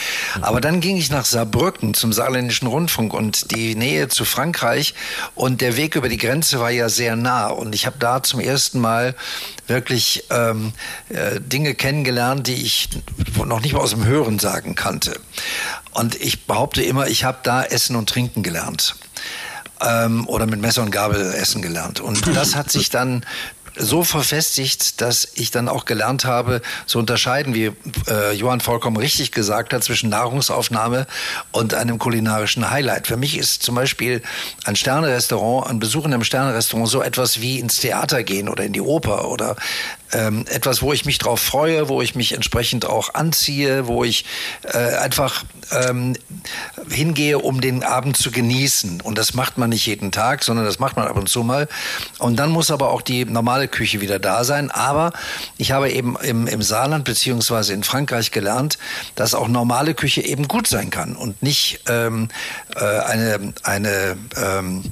Aber dann ging ich nach Saarbrücken zum Saarländischen Rundfunk und die Nähe zu Frankreich und der Weg über die Grenze war ja sehr nah und ich habe da zum ersten Mal wirklich ähm, äh, Dinge kennengelernt, die ich noch nicht mal aus dem Hören sagen kannte. Und ich behaupte immer, ich habe da Essen und Trinken gelernt ähm, oder mit Messer und Gabel essen gelernt. Und das hat sich dann so verfestigt, dass ich dann auch gelernt habe zu unterscheiden, wie äh, Johann vollkommen richtig gesagt hat, zwischen Nahrungsaufnahme und einem kulinarischen Highlight. Für mich ist zum Beispiel ein Sternerestaurant, ein Besuch in einem Sternerestaurant so etwas wie ins Theater gehen oder in die Oper oder ähm, etwas, wo ich mich drauf freue, wo ich mich entsprechend auch anziehe, wo ich äh, einfach ähm, hingehe, um den Abend zu genießen. Und das macht man nicht jeden Tag, sondern das macht man ab und zu mal. Und dann muss aber auch die normale Küche wieder da sein. Aber ich habe eben im, im Saarland beziehungsweise in Frankreich gelernt, dass auch normale Küche eben gut sein kann und nicht ähm, äh, eine, eine ähm,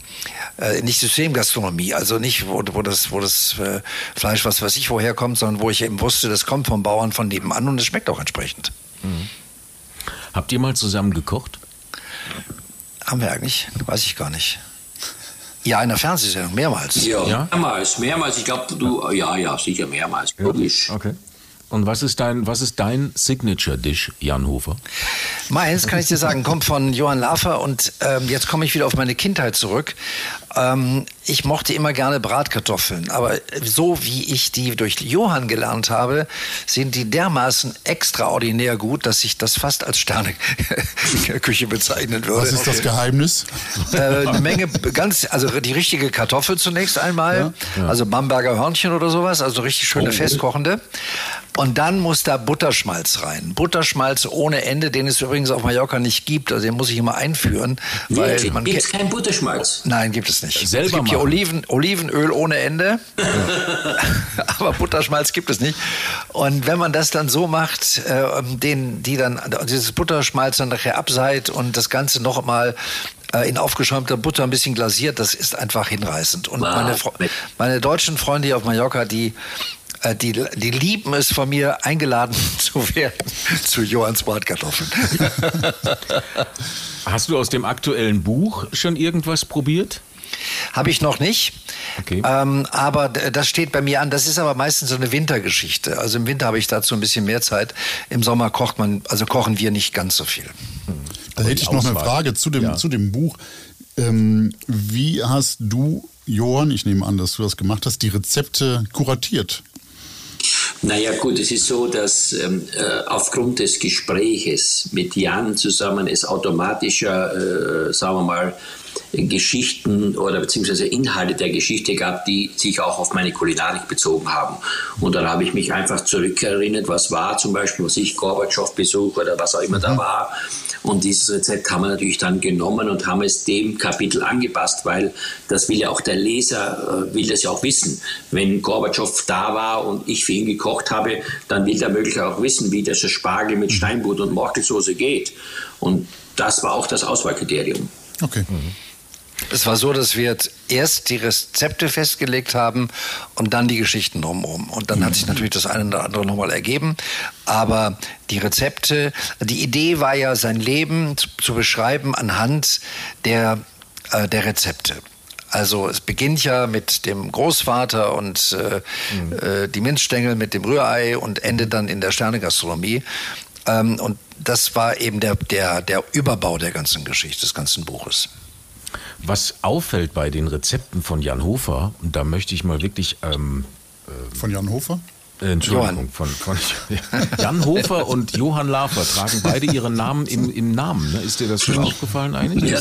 äh, nicht Systemgastronomie, also nicht, wo, wo das, wo das äh, Fleisch, was weiß ich, woher kommt, sondern wo ich eben wusste, das kommt vom Bauern von nebenan und es schmeckt auch entsprechend. Mhm. Habt ihr mal zusammen gekocht? Haben wir eigentlich? Weiß ich gar nicht. Ja, in der Fernsehsendung, mehrmals. Ja, ja? mehrmals, mehrmals. Ich glaube, du, ja, ja, sicher mehrmals. Logisch. Okay. Und was ist dein, was ist dein Signature-Dish, Jan Hofer? Meins, kann ich dir sagen, kommt von Johann Lafer und ähm, jetzt komme ich wieder auf meine Kindheit zurück. Ähm, ich mochte immer gerne Bratkartoffeln, aber so wie ich die durch Johann gelernt habe, sind die dermaßen extraordinär gut, dass ich das fast als Sterneküche bezeichnen würde. Was ist das Geheimnis? Äh, eine Menge, ganz, also die richtige Kartoffel zunächst einmal, ja? Ja. also Bamberger Hörnchen oder sowas, also richtig schöne oh. festkochende. Und dann muss da Butterschmalz rein. Butterschmalz ohne Ende, den es übrigens auf Mallorca nicht gibt. Also den muss ich immer einführen. Nee, weil man gibt es keinen Butterschmalz? Nein, gibt es nicht. Selber es gibt hier Oliven, Olivenöl ohne Ende. Aber Butterschmalz gibt es nicht. Und wenn man das dann so macht, äh, den, die dann, dieses Butterschmalz dann nachher abseit und das Ganze noch mal äh, in aufgeschäumter Butter ein bisschen glasiert, das ist einfach hinreißend. Und meine, meine deutschen Freunde hier auf Mallorca, die äh, die, die lieben es von mir, eingeladen zu werden zu Johanns Bratkartoffeln. Hast du aus dem aktuellen Buch schon irgendwas probiert? Habe ich noch nicht. Okay. Ähm, aber das steht bei mir an. Das ist aber meistens so eine Wintergeschichte. Also im Winter habe ich dazu ein bisschen mehr Zeit. Im Sommer kocht man, also kochen wir nicht ganz so viel. Hm. Da hätte ich noch eine Frage zu dem, ja. zu dem Buch. Ähm, wie hast du, Johann, ich nehme an, dass du das gemacht hast, die Rezepte kuratiert? Naja gut, es ist so, dass ähm, äh, aufgrund des Gespräches mit Jan zusammen es automatischer, äh, sagen wir mal, Geschichten oder beziehungsweise Inhalte der Geschichte gab, die sich auch auf meine Kulinarik bezogen haben. Und dann habe ich mich einfach zurückerinnert, was war zum Beispiel, was ich Gorbatschow-Besuch oder was auch immer da mhm. war. Und dieses Rezept haben wir natürlich dann genommen und haben es dem Kapitel angepasst, weil das will ja auch der Leser, äh, will das ja auch wissen. Wenn Gorbatschow da war und ich für ihn gekocht habe, dann will der möglich auch wissen, wie das Spargel mit mhm. Steinbutt und Mortelsoße geht. Und das war auch das Auswahlkriterium. Okay. Mhm. Es war so, dass wir erst die Rezepte festgelegt haben und dann die Geschichten drumherum. Und dann hat sich natürlich das eine oder andere nochmal ergeben. Aber die Rezepte, die Idee war ja, sein Leben zu, zu beschreiben anhand der, äh, der Rezepte. Also es beginnt ja mit dem Großvater und äh, mhm. äh, die Minzstängel mit dem Rührei und endet dann in der Sternegastronomie. Ähm, und das war eben der, der, der Überbau der ganzen Geschichte, des ganzen Buches. Was auffällt bei den Rezepten von Jan Hofer, und da möchte ich mal wirklich. Ähm, äh, von Jan Hofer? Äh, Entschuldigung, von, von, Jan Hofer und Johann Lafer tragen beide ihren Namen im, im Namen. Ne? Ist dir das schon aufgefallen eigentlich? Ja.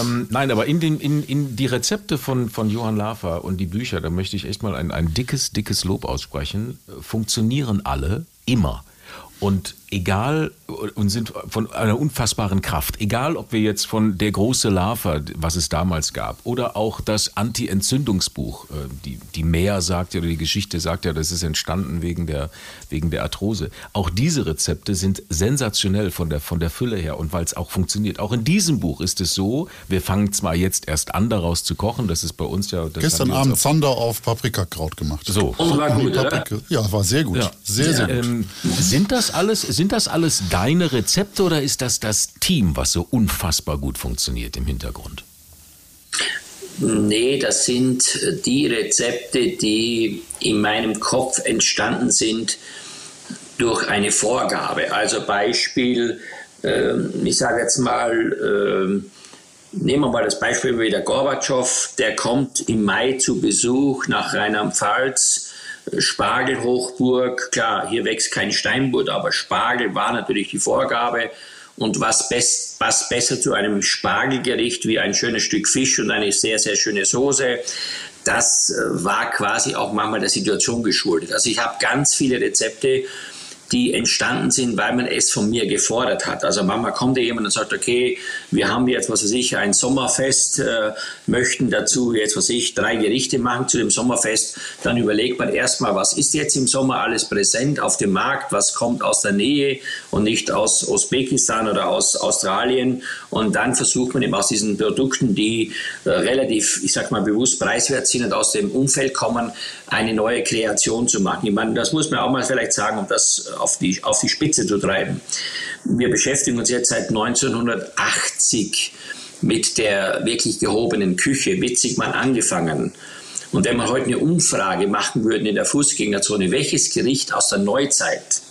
Ähm, nein, aber in, den, in, in die Rezepte von, von Johann Lafer und die Bücher, da möchte ich echt mal ein, ein dickes, dickes Lob aussprechen, funktionieren alle immer. Und egal und sind von einer unfassbaren Kraft. Egal, ob wir jetzt von der große Lava, was es damals gab, oder auch das Anti-Entzündungsbuch, äh, die, die Mehr sagt ja, oder die Geschichte sagt ja, das ist entstanden wegen der, wegen der Arthrose. Auch diese Rezepte sind sensationell von der, von der Fülle her und weil es auch funktioniert. Auch in diesem Buch ist es so, wir fangen zwar jetzt erst an, daraus zu kochen, das ist bei uns ja... Gestern Abend Zander auf Paprikakraut gemacht. So. Und war gut, Paprika, Ja, war sehr gut. Ja. Sehr, sehr gut. Ähm, sind das alles, sind das alles deine Rezepte oder ist das das Team, was so unfassbar gut funktioniert im Hintergrund? Nee, das sind die Rezepte, die in meinem Kopf entstanden sind durch eine Vorgabe. Also Beispiel, äh, ich sage jetzt mal, äh, nehmen wir mal das Beispiel wie der Gorbatschow, der kommt im Mai zu Besuch nach Rheinland-Pfalz Spargelhochburg, klar, hier wächst kein Steinbutt, aber Spargel war natürlich die Vorgabe. Und was best, passt besser zu einem Spargelgericht wie ein schönes Stück Fisch und eine sehr, sehr schöne Soße? Das äh, war quasi auch manchmal der Situation geschuldet. Also ich habe ganz viele Rezepte, die entstanden sind, weil man es von mir gefordert hat. Also manchmal kommt jemand und sagt, okay, wir haben jetzt, was weiß ich, ein Sommerfest, äh, möchten dazu jetzt, was weiß ich, drei Gerichte machen zu dem Sommerfest. Dann überlegt man erstmal, was ist jetzt im Sommer alles präsent auf dem Markt, was kommt aus der Nähe und nicht aus Usbekistan oder aus Australien. Und dann versucht man eben aus diesen Produkten, die äh, relativ, ich sag mal, bewusst preiswert sind und aus dem Umfeld kommen, eine neue Kreation zu machen. Ich meine, das muss man auch mal vielleicht sagen, um das auf die, auf die Spitze zu treiben. Wir beschäftigen uns jetzt seit 1980 mit der wirklich gehobenen Küche. Witzig mal angefangen. Und wenn wir heute eine Umfrage machen würden in der Fußgängerzone, welches Gericht aus der Neuzeit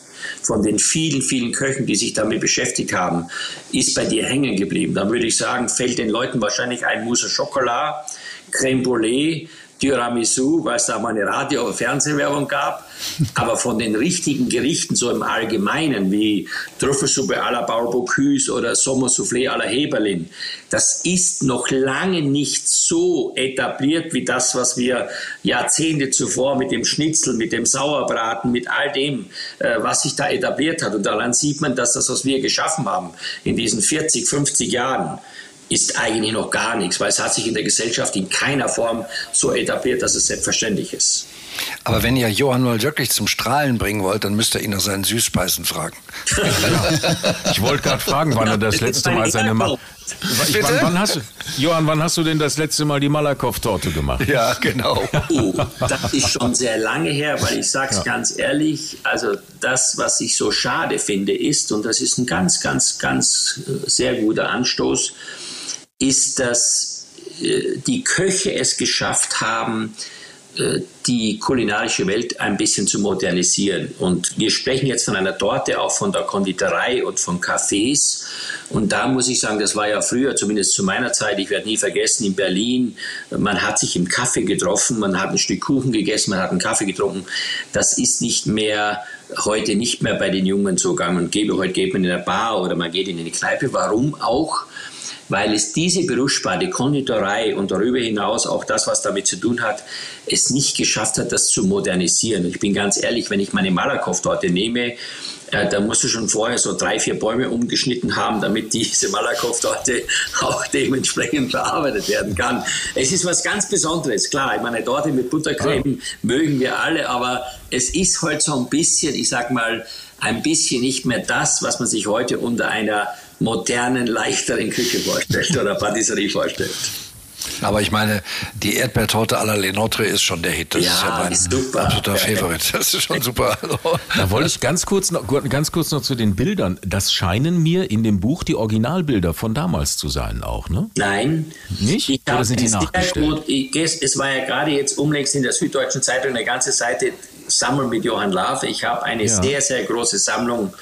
von den vielen, vielen Köchen, die sich damit beschäftigt haben, ist bei dir hängen geblieben, dann würde ich sagen, fällt den Leuten wahrscheinlich ein Mousse Chocolat, Crème Brûlée, Tiramisu, weil es da mal eine Radio- oder Fernsehwerbung gab. Aber von den richtigen Gerichten, so im Allgemeinen, wie Trüffelsuppe à la Barbecue oder Sommersoufflé à la Heberlin, das ist noch lange nicht so etabliert wie das, was wir Jahrzehnte zuvor mit dem Schnitzel, mit dem Sauerbraten, mit all dem, äh, was sich da etabliert hat. Und daran sieht man, dass das, was wir geschaffen haben in diesen 40, 50 Jahren, ist eigentlich noch gar nichts, weil es hat sich in der Gesellschaft in keiner Form so etabliert, dass es selbstverständlich ist. Aber wenn ihr Johann mal wirklich zum Strahlen bringen wollt, dann müsst ihr ihn nach seinen Süßspeisen fragen. ich wollte gerade fragen, wann er das letzte Mal seine Macht. Wann, wann, hast du, Johann, wann hast du denn das letzte Mal die Malakoff-Torte gemacht? Ja, genau. Oh, das ist schon sehr lange her, weil ich sage es ja. ganz ehrlich, also das, was ich so schade finde, ist, und das ist ein ganz, ganz, ganz äh, sehr guter Anstoß, ist, dass äh, die Köche es geschafft haben, äh, die kulinarische Welt ein bisschen zu modernisieren. Und wir sprechen jetzt von einer Torte, auch von der Konditorei und von Cafés. Und da muss ich sagen, das war ja früher, zumindest zu meiner Zeit, ich werde nie vergessen, in Berlin, man hat sich im Kaffee getroffen, man hat ein Stück Kuchen gegessen, man hat einen Kaffee getrunken. Das ist nicht mehr, heute nicht mehr bei den Jungen so gang und gäbe. Heute geht man in eine Bar oder man geht in eine Kneipe. Warum auch? Weil es diese Berufssparte Konditorei und darüber hinaus auch das, was damit zu tun hat, es nicht geschafft hat, das zu modernisieren. Ich bin ganz ehrlich, wenn ich meine Malakoff-Torte nehme, äh, da musst du schon vorher so drei, vier Bäume umgeschnitten haben, damit diese Malakoff-Torte auch dementsprechend verarbeitet werden kann. Es ist was ganz Besonderes, klar. Ich meine, Torte mit Buttercreme ja. mögen wir alle, aber es ist halt so ein bisschen, ich sag mal, ein bisschen nicht mehr das, was man sich heute unter einer modernen, leichteren Küche vorstellt oder Patisserie vorstellt. Aber ich meine, die Erdbeertorte à la Lenotre ist schon der Hit. Das ja, ist ja mein ist super. absoluter Favorit. Das ist schon super. Da wollte ich ganz kurz, noch, ganz kurz noch zu den Bildern. Das scheinen mir in dem Buch die Originalbilder von damals zu sein auch, ne? Nein. Nicht? Ich Oder sind die nachgestellt? es war ja gerade jetzt umlängst in der Süddeutschen Zeitung eine ganze Seite Sammeln mit Johann Laff. Ich habe eine ja. sehr, sehr große Sammlung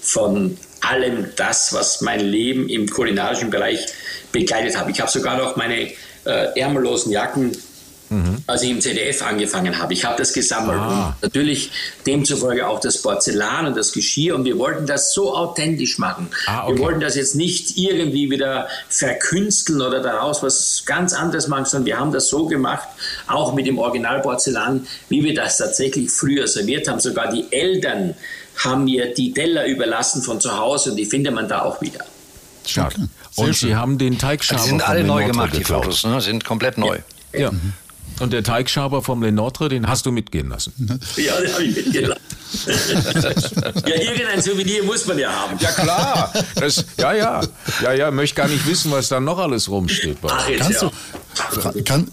von allem das, was mein Leben im kulinarischen Bereich begleitet habe. Ich habe sogar noch meine äh, ärmellosen Jacken, mhm. als ich im ZDF angefangen habe. Ich habe das gesammelt. Ah. Und natürlich demzufolge auch das Porzellan und das Geschirr. Und wir wollten das so authentisch machen. Ah, okay. Wir wollten das jetzt nicht irgendwie wieder verkünsteln oder daraus was ganz anderes machen, sondern wir haben das so gemacht, auch mit dem Originalporzellan, wie wir das tatsächlich früher serviert haben. Sogar die Eltern haben mir die Teller überlassen von zu Hause und die findet man da auch wieder. Stark. Okay. Und Sie haben den Teigschaber. Die sind alle neu gemacht, die Fotos, ne? sind komplett neu. Ja. ja. Mhm. Und der Teigschaber vom Lenotre, den hast du mitgehen lassen. Ja, den habe ich mitgehen lassen. Ja, irgendein Souvenir muss man ja haben. Ja, klar. Das, ja, ja. Ja, ja, möchte gar nicht wissen, was da noch alles rumsteht. Ach, jetzt kannst, ja. du, kann,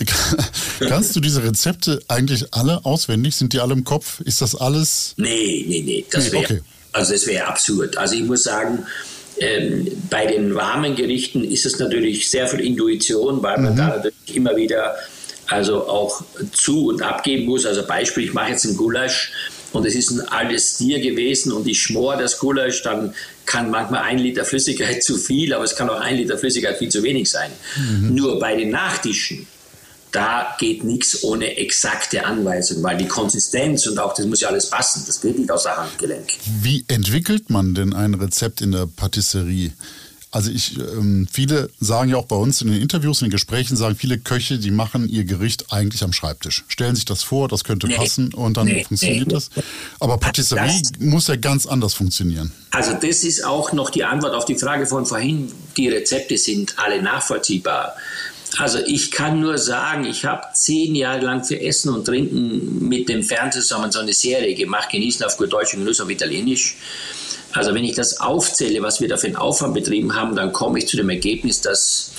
kannst du diese Rezepte eigentlich alle auswendig? Sind die alle im Kopf? Ist das alles? Nee, nee, nee. Das wäre okay. also wär absurd. Also ich muss sagen, ähm, bei den warmen Gerichten ist es natürlich sehr viel Intuition, weil man mhm. da natürlich immer wieder also auch zu und abgeben muss. Also Beispiel, ich mache jetzt einen Gulasch und es ist ein altes Tier gewesen und ich schmor das Gulasch, dann kann manchmal ein Liter Flüssigkeit zu viel, aber es kann auch ein Liter Flüssigkeit viel zu wenig sein. Mhm. Nur bei den Nachtischen, da geht nichts ohne exakte Anweisung, weil die Konsistenz und auch das muss ja alles passen. Das geht nicht außer Handgelenk. Wie entwickelt man denn ein Rezept in der Patisserie? Also ich, ähm, viele sagen ja auch bei uns in den Interviews, in den Gesprächen, sagen viele Köche, die machen ihr Gericht eigentlich am Schreibtisch. Stellen sich das vor, das könnte nee, passen und dann nee, funktioniert nee. das. Aber Patisserie das, muss ja ganz anders funktionieren. Also das ist auch noch die Antwort auf die Frage von vorhin. Die Rezepte sind alle nachvollziehbar. Also ich kann nur sagen, ich habe zehn Jahre lang für Essen und Trinken mit dem Fernsehen so eine Serie gemacht, genießen auf gut Deutsch und Genuss auf Italienisch. Also wenn ich das aufzähle, was wir da für einen Aufwand betrieben haben, dann komme ich zu dem Ergebnis, dass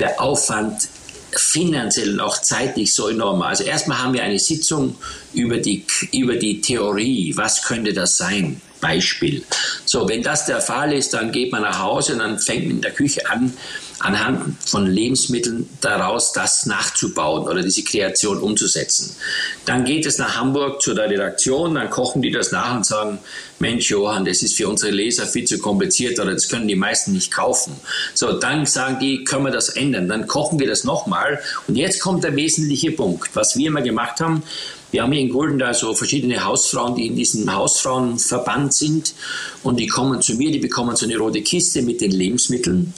der Aufwand finanziell und auch zeitlich so enorm war. Also erstmal haben wir eine Sitzung über die, über die Theorie, was könnte das sein? Beispiel. So, wenn das der Fall ist, dann geht man nach Hause und dann fängt man in der Küche an, anhand von Lebensmitteln daraus das nachzubauen oder diese Kreation umzusetzen. Dann geht es nach Hamburg zu der Redaktion, dann kochen die das nach und sagen, Mensch Johann, das ist für unsere Leser viel zu kompliziert oder das können die meisten nicht kaufen. So, dann sagen die, können wir das ändern. Dann kochen wir das nochmal und jetzt kommt der wesentliche Punkt. Was wir immer gemacht haben, wir haben hier in Golden so verschiedene Hausfrauen, die in diesem Hausfrauenverband sind und die kommen zu mir, die bekommen so eine rote Kiste mit den Lebensmitteln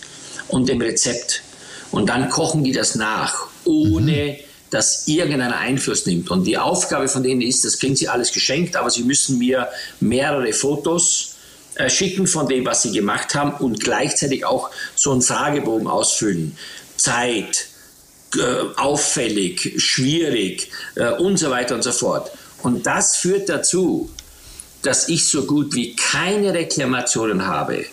und dem Rezept. Und dann kochen die das nach, ohne mhm. dass irgendeiner Einfluss nimmt. Und die Aufgabe von denen ist, das kriegen sie alles geschenkt, aber sie müssen mir mehrere Fotos äh, schicken von dem, was sie gemacht haben und gleichzeitig auch so einen Fragebogen ausfüllen. Zeit, auffällig, schwierig äh, und so weiter und so fort. Und das führt dazu, dass ich so gut wie keine Reklamationen habe,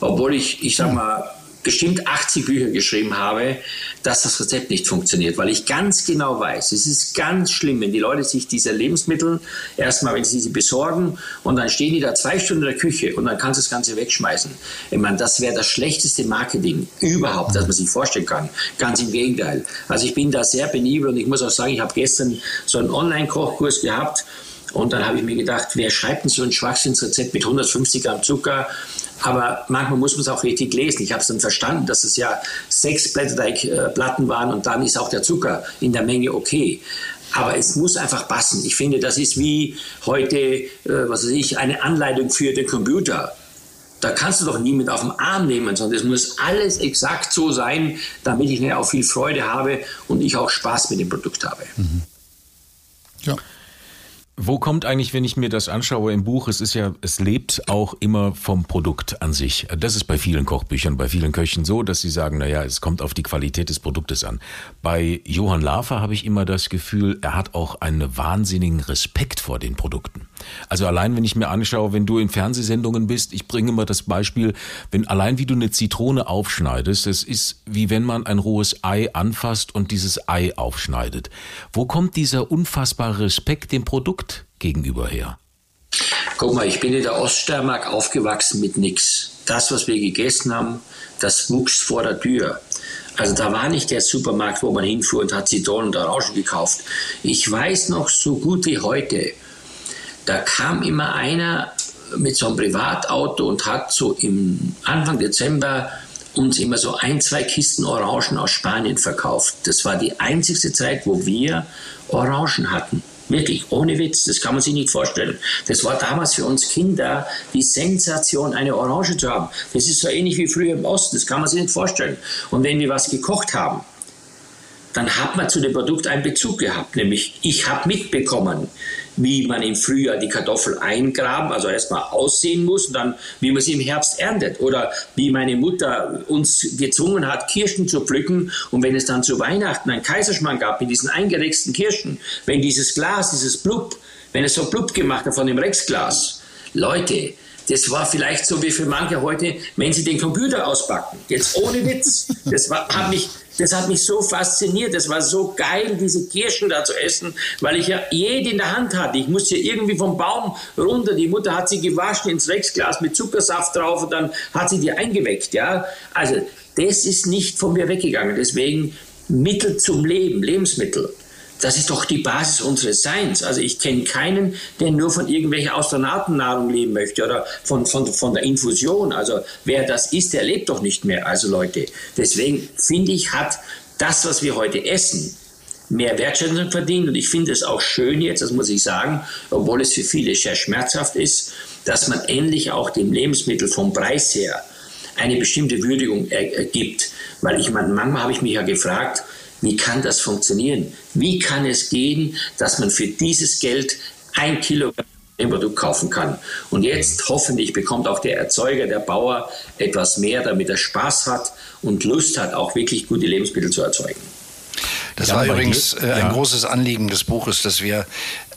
obwohl ich, ich sag mal, bestimmt 80 Bücher geschrieben habe, dass das Rezept nicht funktioniert, weil ich ganz genau weiß, es ist ganz schlimm, wenn die Leute sich diese Lebensmittel erstmal, wenn sie sie besorgen und dann stehen die da zwei Stunden in der Küche und dann kannst du das Ganze wegschmeißen. Ich meine, das wäre das schlechteste Marketing überhaupt, das man sich vorstellen kann. Ganz im Gegenteil. Also ich bin da sehr penibel und ich muss auch sagen, ich habe gestern so einen Online-Kochkurs gehabt und dann habe ich mir gedacht, wer schreibt denn so ein Schwachsinnsrezept mit 150 Gramm Zucker aber manchmal muss man es auch richtig lesen. Ich habe es dann verstanden, dass es ja sechs Blätterteigplatten waren und dann ist auch der Zucker in der Menge okay. Aber es muss einfach passen. Ich finde, das ist wie heute, äh, was weiß ich, eine Anleitung für den Computer. Da kannst du doch niemand auf den Arm nehmen, sondern es muss alles exakt so sein, damit ich auch viel Freude habe und ich auch Spaß mit dem Produkt habe. Mhm. Ja. Wo kommt eigentlich, wenn ich mir das anschaue im Buch, es ist ja, es lebt auch immer vom Produkt an sich. Das ist bei vielen Kochbüchern, bei vielen Köchen so, dass sie sagen, naja, es kommt auf die Qualität des Produktes an. Bei Johann Lafer habe ich immer das Gefühl, er hat auch einen wahnsinnigen Respekt vor den Produkten. Also allein, wenn ich mir anschaue, wenn du in Fernsehsendungen bist, ich bringe immer das Beispiel, wenn allein wie du eine Zitrone aufschneidest, es ist wie wenn man ein rohes Ei anfasst und dieses Ei aufschneidet. Wo kommt dieser unfassbare Respekt dem Produkt gegenüber her? Guck mal, ich bin in der Oststeiermark aufgewachsen mit nichts. Das, was wir gegessen haben, das wuchs vor der Tür. Also da war nicht der Supermarkt, wo man hinfuhr und hat Zitronen und Orangen gekauft. Ich weiß noch so gut wie heute, da kam immer einer mit so einem Privatauto und hat so im Anfang Dezember uns immer so ein, zwei Kisten Orangen aus Spanien verkauft. Das war die einzigste Zeit, wo wir Orangen hatten. Wirklich, ohne Witz, das kann man sich nicht vorstellen. Das war damals für uns Kinder die Sensation, eine Orange zu haben. Das ist so ähnlich wie früher im Osten, das kann man sich nicht vorstellen. Und wenn wir was gekocht haben, dann hat man zu dem Produkt einen Bezug gehabt, nämlich ich habe mitbekommen, wie man im Frühjahr die Kartoffel eingraben, also erstmal aussehen muss und dann, wie man sie im Herbst erntet. Oder wie meine Mutter uns gezwungen hat, Kirschen zu pflücken. Und wenn es dann zu Weihnachten einen Kaiserschmarrn gab mit diesen eingerexten Kirschen, wenn dieses Glas, dieses Blub, wenn es so Blub gemacht hat von dem Rexglas, Leute, das war vielleicht so wie für manche heute, wenn sie den Computer auspacken. Jetzt ohne Witz. Das war, hat mich das hat mich so fasziniert. Das war so geil, diese Kirschen da zu essen, weil ich ja jede in der Hand hatte. Ich musste irgendwie vom Baum runter. Die Mutter hat sie gewaschen ins Rexglas mit Zuckersaft drauf und dann hat sie die eingeweckt. Ja? Also das ist nicht von mir weggegangen. Deswegen Mittel zum Leben, Lebensmittel. Das ist doch die Basis unseres Seins. Also ich kenne keinen, der nur von irgendwelcher Astronautennahrung leben möchte oder von, von, von der Infusion. Also wer das isst, der lebt doch nicht mehr. Also Leute, deswegen finde ich, hat das, was wir heute essen, mehr Wertschätzung verdient. Und ich finde es auch schön jetzt, das muss ich sagen, obwohl es für viele sehr schmerzhaft ist, dass man endlich auch dem Lebensmittel vom Preis her eine bestimmte Würdigung gibt. Weil ich meine, manchmal habe ich mich ja gefragt, wie kann das funktionieren? Wie kann es gehen, dass man für dieses Geld ein Kilogramm Produkt kaufen kann. Und jetzt hoffentlich bekommt auch der Erzeuger, der Bauer etwas mehr, damit er Spaß hat und Lust hat, auch wirklich gute Lebensmittel zu erzeugen. Das ja, war übrigens äh, ein ja. großes Anliegen des Buches, dass wir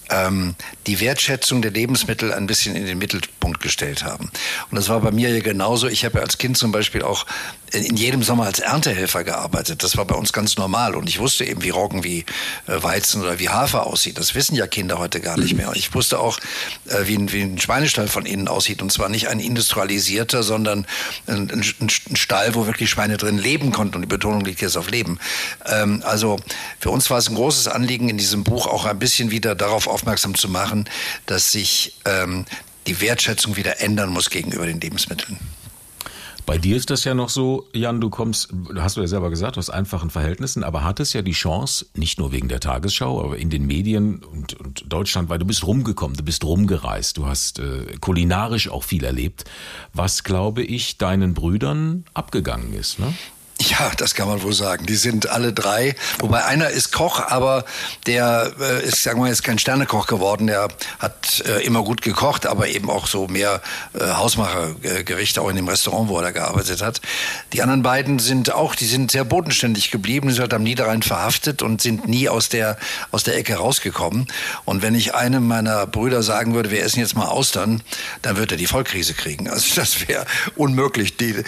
ähm, die Wertschätzung der Lebensmittel ein bisschen in den Mittelpunkt gestellt haben. Und das war bei mir ja genauso. Ich habe ja als Kind zum Beispiel auch in jedem Sommer als Erntehelfer gearbeitet. Das war bei uns ganz normal. Und ich wusste eben, wie Roggen, wie äh, Weizen oder wie Hafer aussieht. Das wissen ja Kinder heute gar nicht mehr. Ich wusste auch, äh, wie, ein, wie ein Schweinestall von innen aussieht. Und zwar nicht ein industrialisierter, sondern ein, ein Stall, wo wirklich Schweine drin leben konnten. Und die Betonung liegt jetzt auf Leben. Ähm, also für uns war es ein großes Anliegen, in diesem Buch auch ein bisschen wieder darauf aufmerksam zu machen, dass sich ähm, die Wertschätzung wieder ändern muss gegenüber den Lebensmitteln. Bei dir ist das ja noch so, Jan, du kommst, hast du ja selber gesagt, aus einfachen Verhältnissen, aber hattest ja die Chance, nicht nur wegen der Tagesschau, aber in den Medien und, und Deutschland, weil du bist rumgekommen, du bist rumgereist, du hast äh, kulinarisch auch viel erlebt, was, glaube ich, deinen Brüdern abgegangen ist, ne? Ja, das kann man wohl sagen. Die sind alle drei. Wobei einer ist Koch, aber der äh, ist, sagen wir mal, ist kein Sternekoch geworden. Der hat äh, immer gut gekocht, aber eben auch so mehr äh, Hausmachergerichte, auch in dem Restaurant, wo er da gearbeitet hat. Die anderen beiden sind auch, die sind sehr bodenständig geblieben, die sind halt am Niederrhein verhaftet und sind nie aus der, aus der Ecke rausgekommen. Und wenn ich einem meiner Brüder sagen würde, wir essen jetzt mal Austern, dann würde er die Vollkrise kriegen. Also das wäre unmöglich, die,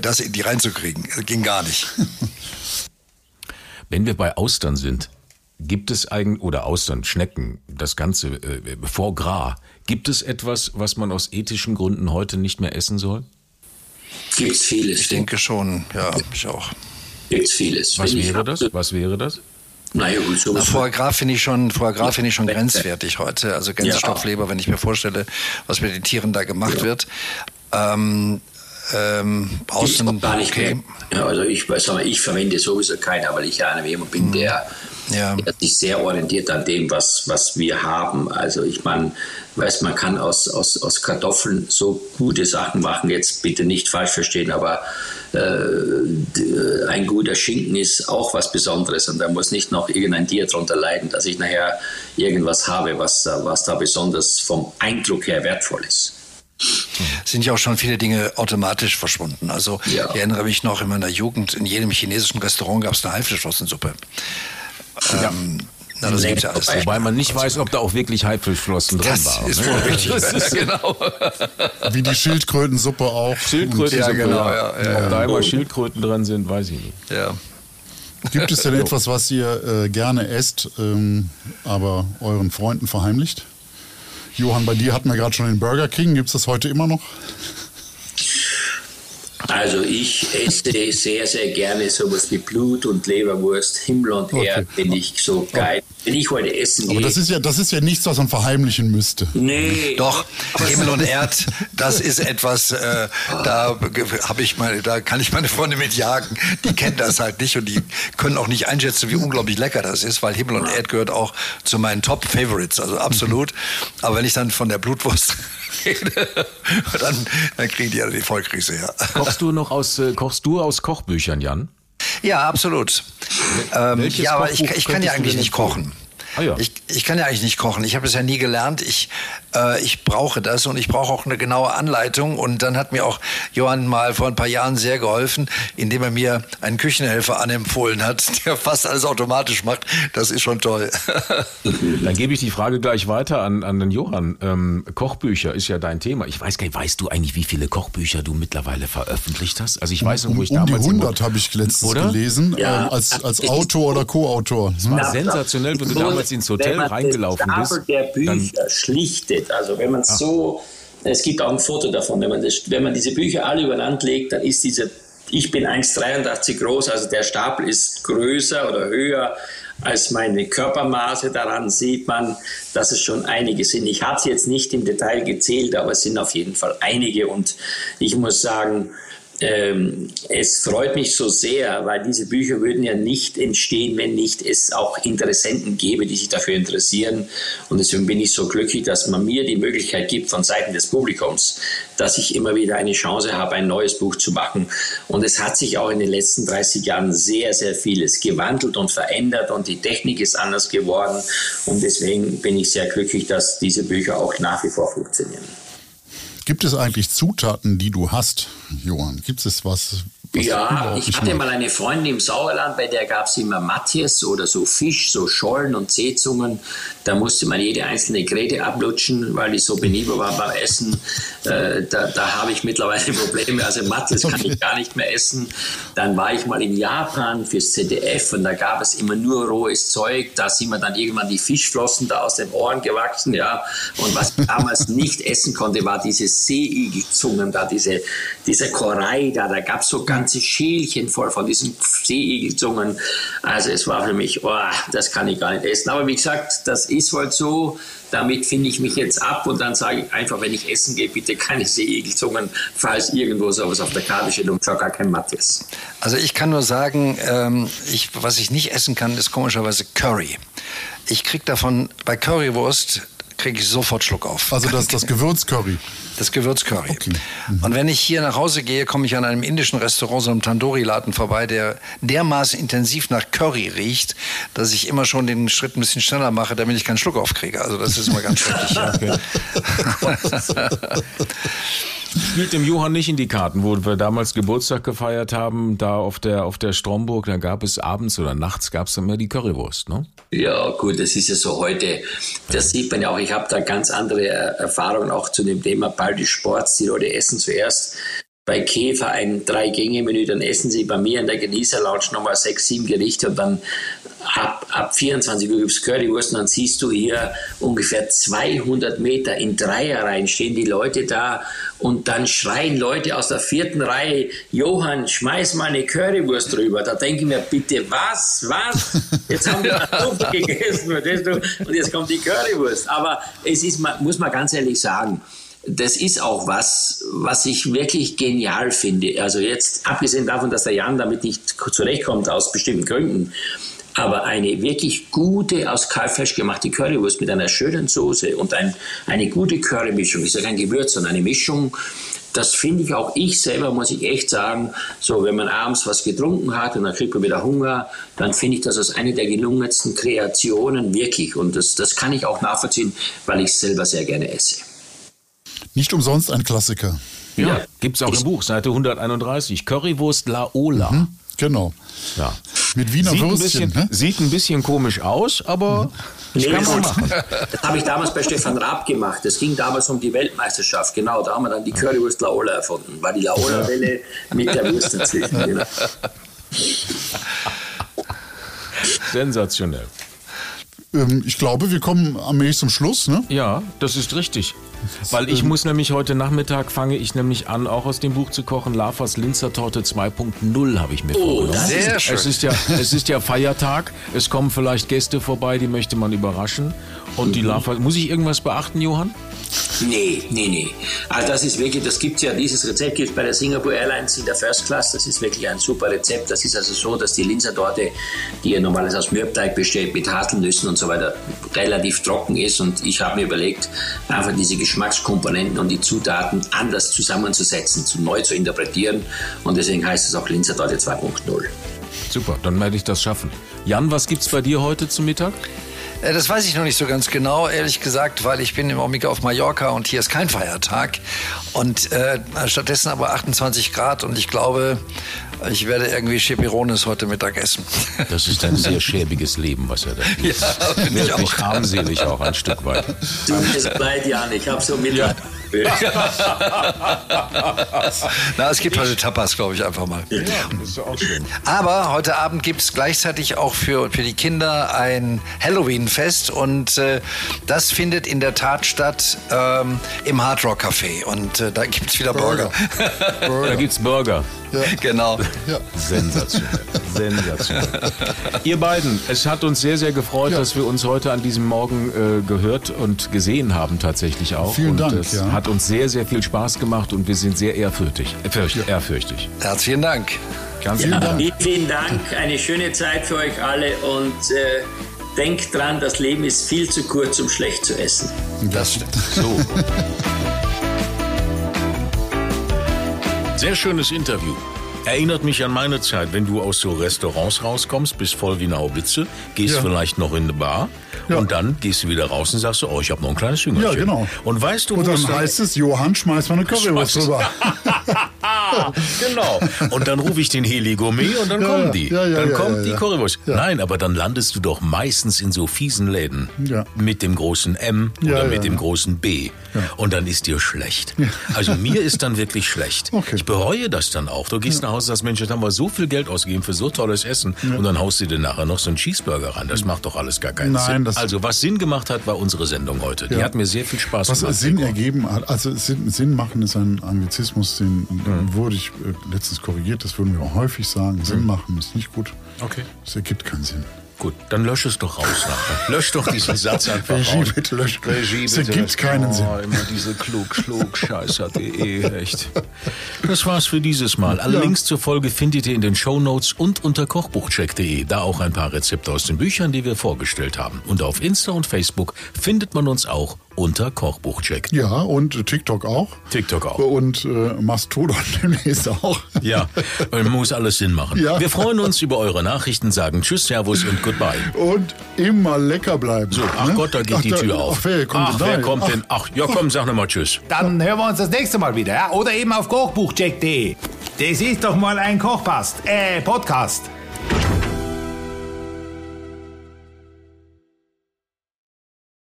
das in die reinzukriegen. Ging gar nicht. Wenn wir bei Austern sind, gibt es eigentlich, oder Austern, Schnecken, das ganze äh, Foie Gras, gibt es etwas, was man aus ethischen Gründen heute nicht mehr essen soll? Gibt's vieles. Ich denke schon, ja, ich auch. Gibt's vieles. Was wäre das? Was wäre das? Naja, gut, Na, sowas. Foie Gras finde ich schon, Foie Gras Ja. finde ich schon grenzwertig heute. Also Gänsestoffleber, wenn ich mir vorstelle, was mit den Tieren da gemacht wird. Ähm, ähm, Gibt's außen, auch gar nicht okay. mehr. Also ich, weiß aber, ich verwende sowieso keiner, weil ich ja einer jemand bin, der, Ja. der sich sehr orientiert an dem, was, was wir haben. Also ich meine, weiß man kann aus, aus, aus Kartoffeln so gute Sachen machen, jetzt bitte nicht falsch verstehen, aber äh, d- ein guter Schinken ist auch was Besonderes und da muss nicht noch irgendein Tier drunter leiden, dass ich nachher irgendwas habe, was, was da besonders vom Eindruck her wertvoll ist. Sind ja auch schon viele Dinge automatisch verschwunden. Also Ja. ich erinnere mich noch in meiner Jugend, in jedem chinesischen Restaurant gab es eine Haifischflossensuppe. Ähm, na, das gibt's ja alles nicht. Wobei man nicht weiß, ob da auch wirklich Haifilflossen drin waren. ist ne? wohl richtig. Das ist genau. Wie die Schildkrötensuppe auch. Schildkröten, Ja, genau, ja, ja, Ob da immer Schildkröten drin sind, weiß ich nicht. Ja. Gibt es denn etwas, was ihr äh, gerne esst, ähm, aber euren Freunden verheimlicht? Johann, bei dir hatten wir gerade schon den Burger King. Gibt es das heute immer noch? Also ich esse sehr, sehr gerne sowas wie Blut und Leberwurst, Himmel und Erde, Okay. finde ich so geil. Wenn ich heute essen Aber gehe, das ist ja, das ist ja nichts, was man verheimlichen müsste. nee, Doch, Himmel und Erd, das ist etwas, äh, da habe ich meine, da kann ich meine Freunde mit jagen. Die kennen das halt nicht und die können auch nicht einschätzen, wie unglaublich lecker das ist, weil Himmel und Erd gehört auch zu meinen Top Favorites, also absolut. Aber wenn ich dann von der Blutwurst rede, dann, dann kriegen die alle die Vollkrise, ja. Kochst du noch aus, äh, kochst du aus Kochbüchern, Jan? Ja, absolut. Ähm, ja, aber ich, ich kann ja eigentlich nicht kochen. Ah ja. Ich, ich kann ja eigentlich nicht kochen. Ich habe das ja nie gelernt. Ich, äh, ich brauche das und ich brauche auch eine genaue Anleitung. Und dann hat mir auch Johann mal vor ein paar Jahren sehr geholfen, indem er mir einen Küchenhelfer anempfohlen hat, der fast alles automatisch macht. Das ist schon toll. Dann gebe ich die Frage gleich weiter an, an den Johann. Ähm, Kochbücher ist ja dein Thema. Ich weiß gar nicht, weißt du eigentlich, wie viele Kochbücher du mittlerweile veröffentlicht hast? Also ich weiß noch, Um, wo ich um die damals... im- 100 habe ich letztens Oder? gelesen, Ja. ähm, als, als Autor oder Co-Autor. war Ja, sensationell, wenn du Nur, damals ins Hotel reingelaufen bist. Stapel der dann- Bücher schlichtet, also wenn man so, es gibt auch ein Foto davon, wenn man, das, wenn man diese Bücher alle übereinander legt, dann ist diese, ich bin 1,83 groß, also der Stapel ist größer oder höher als meine Körpermaße. Daran sieht man, dass es schon einige sind. Ich habe sie jetzt nicht im Detail gezählt, aber es sind auf jeden Fall einige und ich muss sagen, ähm, es freut mich so sehr, weil diese Bücher würden ja nicht entstehen, wenn nicht es auch Interessenten gäbe, die sich dafür interessieren. Und deswegen bin ich so glücklich, dass man mir die Möglichkeit gibt von Seiten des Publikums, dass ich immer wieder eine Chance habe, ein neues Buch zu machen. Und es hat sich auch in den letzten 30 Jahren sehr, sehr vieles gewandelt und verändert und die Technik ist anders geworden. Und deswegen bin ich sehr glücklich, dass diese Bücher auch nach wie vor funktionieren. Gibt es eigentlich Zutaten, die du hast, Johann? Gibt es was? Ja, ich hatte mal eine Freundin im Sauerland, bei der gab es immer Matjes oder so Fisch, so Schollen und Seezungen. Da musste man jede einzelne Gräte ablutschen, weil die so penibel war beim Essen. Äh, da da habe ich mittlerweile Probleme. Also Matjes kann ich gar nicht mehr essen. Dann war ich mal in Japan fürs ZDF und da gab es immer nur rohes Zeug. Da sind mir dann irgendwann die Fischflossen da aus den Ohren gewachsen. Ja. Und was ich damals nicht essen konnte, war diese Seeigelzungen da, diese, diese Korei da. Da gab es so ganze Schälchen voll von diesen Seeigelzungen. Also es war für mich, oh, das kann ich gar nicht essen. Aber wie gesagt, das ist halt so. Damit finde ich mich jetzt ab und dann sage ich einfach, wenn ich essen gehe, bitte keine Seeigelzungen, falls irgendwo sowas auf der Karte steht und schon gar kein Mattes. Also ich kann nur sagen, ähm, ich, was ich nicht essen kann, ist komischerweise Curry. Ich krieg davon bei Currywurst kriege ich sofort Schluck auf. Also das, das Gewürzcurry. Das Gewürzcurry. Okay. Mhm. Und wenn ich hier nach Hause gehe, komme ich an einem indischen Restaurant, so einem Tandoori-Laden vorbei, der dermaßen intensiv nach Curry riecht, dass ich immer schon den Schritt ein bisschen schneller mache, damit ich keinen Schluck aufkriege. Also das ist immer ganz schrecklich. Spielt dem Johann nicht in die Karten, wo wir damals Geburtstag gefeiert haben, da auf der, auf der Stromburg, da gab es abends oder nachts gab es immer die Currywurst, ne? Ja, gut, das ist ja so heute. Das sieht man ja auch. Ich habe da ganz andere Erfahrungen auch zu dem Thema Ball des Sports. Die Leute essen zuerst bei Käfer ein Drei-Gänge-Menü, dann essen sie bei mir in der Genießer-Lounge nochmal sechs, sieben Gerichte und dann ab, ab 24 Uhr gibt es Currywurst und dann siehst du hier ungefähr 200 Meter in Dreierreihen stehen die Leute da und dann schreien Leute aus der vierten Reihe, Johann, schmeiß mal eine Currywurst drüber. Da denke ich mir, bitte, was, was? Jetzt haben wir viel gegessen, und jetzt kommt die Currywurst. Aber es ist, muss man ganz ehrlich sagen, das ist auch was, was ich wirklich genial finde. Also jetzt, abgesehen davon, dass der Jan damit nicht zurechtkommt, aus bestimmten Gründen, aber eine wirklich gute, aus Kalbfleisch gemachte Currywurst mit einer schönen Soße und ein, eine gute Currymischung, ist ja kein Gewürz, sondern eine Mischung, das finde ich auch ich selber, muss ich echt sagen, so wenn man abends was getrunken hat und dann kriegt man wieder Hunger, dann finde ich das als eine der gelungensten Kreationen wirklich. Und das, das kann ich auch nachvollziehen, weil ich es selber sehr gerne esse. Nicht umsonst ein Klassiker. Ja, ja. gibt es auch ich, im Buch, Seite 131. Currywurst Laola. Mhm, genau. Ja. Mit Wiener sieht Würstchen. Ein bisschen, ne? Sieht ein bisschen komisch aus, aber mhm. das nee, kann man machen. Das habe ich damals bei Stefan Raab gemacht. Das ging damals um die Weltmeisterschaft. Genau, da haben wir dann die Currywurst Laola erfunden. War die Laola-Welle mit der Wurst dazwischen. Genau. Sensationell. Ähm, ich glaube, wir kommen allmählich zum Schluss, ne? Ja, das ist richtig. Weil ich muss nämlich heute Nachmittag fange ich nämlich an, auch aus dem Buch zu kochen. Lavas Linzertorte 2.0 habe ich mir oh, vorgenommen. Sehr schön. Es ist, ja, es ist ja Feiertag. Es kommen vielleicht Gäste vorbei, die möchte man überraschen. Und die Lava. Muss ich irgendwas beachten, Johann? Nee, nee, nee. Also das ist wirklich, das gibt es ja, dieses Rezept gibt es bei der Singapore Airlines in der First Class. Das ist wirklich ein super Rezept. Das ist also so, dass die Linsertorte, die ja normalerweise aus Mürbteig besteht, mit Haselnüssen und so weiter, relativ trocken ist. Und ich habe mir überlegt, einfach diese Geschmackskomponenten und die Zutaten anders zusammenzusetzen, zu neu zu interpretieren. Und deswegen heißt es auch Linsertorte 2.0. Super, dann werde ich das schaffen. Jan, was gibt es bei dir heute zum Mittag? Äh, das weiß ich noch nicht so ganz genau, ehrlich gesagt, weil ich bin im Augenblick auf Mallorca und hier ist kein Feiertag. Und äh, stattdessen aber 28 Grad und ich glaube, ich werde irgendwie Chepirones heute Mittag essen. Das ist ein sehr schäbiges Leben, was er da führt. Ja, finde ich auch. armselig auch ein Stück weit. Du, es leid, Jan, ich habe so Mitleid. Ja. Na, es gibt heute Tapas, glaube ich, einfach mal. Ja, das ist auch schön. Aber heute Abend gibt es gleichzeitig auch für, für die Kinder ein Halloween-Fest und äh, das findet in der Tat statt ähm, im Hard Rock Café und äh, da gibt es wieder Burger. Burger. Da gibt es Burger. Ja. Genau. Ja. Sensationell. Sensationell. Ihr beiden, es hat uns sehr, sehr gefreut, ja. dass wir uns heute an diesem Morgen äh, gehört und gesehen haben tatsächlich auch. Vielen und Dank. Es ja. hat uns sehr, sehr viel Spaß gemacht und wir sind sehr ehrfürchtig. Äh, ehrfürchtig. Herzlichen Dank. Ganz vielen Dank. Vielen Dank. Eine schöne Zeit für euch alle und äh, denkt dran, das Leben ist viel zu kurz, um schlecht zu essen. Das stimmt. So. Sehr schönes Interview. Erinnert mich an meine Zeit, wenn du aus so Restaurants rauskommst, bist voll wie eine Haubitze, gehst ja. vielleicht noch in eine Bar ja. und dann gehst du wieder raus und sagst, oh, ich habe noch ein kleines Jüngerchen. Ja, genau. Und weißt du, Und dann heißt es, Johann, schmeiß mal eine Currywurst drüber. genau. Und dann rufe ich den Heli Gourmet und dann Ja, kommen die. Ja, ja, dann kommt die. Currywurst. Nein, aber dann landest du doch meistens in so fiesen Läden mit dem großen M oder mit dem großen B. Und dann ist dir schlecht. Also mir ist dann wirklich schlecht. Okay. Ich bereue das dann auch. Du gehst nach Hause und sagst, Mensch, jetzt haben wir so viel Geld ausgegeben für so tolles Essen und dann haust du dir nachher noch so einen Cheeseburger ran. Das macht doch alles gar keinen Nein, Sinn. Also was Sinn gemacht hat, war unsere Sendung heute. Die Ja. hat mir sehr viel Spaß Was gemacht. Sinn Gregor. ergeben hat, also Sinn, Sinn machen ist ein Anglizismus, den wurde ich äh, letztens korrigiert, das würden wir auch häufig sagen. Sinn machen ist nicht gut. Okay. Es ergibt keinen Sinn. Gut, dann lösch es doch raus nachher. Lösch doch diesen Satz einfach Regie, raus. bitte lösch. Regie, Es bitte. ergibt keinen oh, Sinn. Immer diese klug, klug, scheißer.de, echt. Das war's für dieses Mal. Alle Ja. Links zur Folge findet ihr in den Shownotes und unter kochbuchcheck.de. Da auch ein paar Rezepte aus den Büchern, die wir vorgestellt haben. Und auf Insta und Facebook findet man uns auch unter Kochbuchcheck. Ja, und TikTok auch. TikTok auch. Und äh, Mastodon demnächst auch. Ja, muss alles Sinn machen. Ja. Wir freuen uns über eure Nachrichten, sagen Tschüss, Servus und Goodbye. Und immer lecker bleiben. So, ach ne? Gott, da geht Ach, die Tür auf. Ach, wer kommt ach, denn wer da? kommt Ach, denn? Ach, ja komm, sag nochmal Tschüss. Dann hören wir uns das nächste Mal wieder, ja? Oder eben auf kochbuchcheck.de. Das ist doch mal ein Kochpast, äh, Podcast.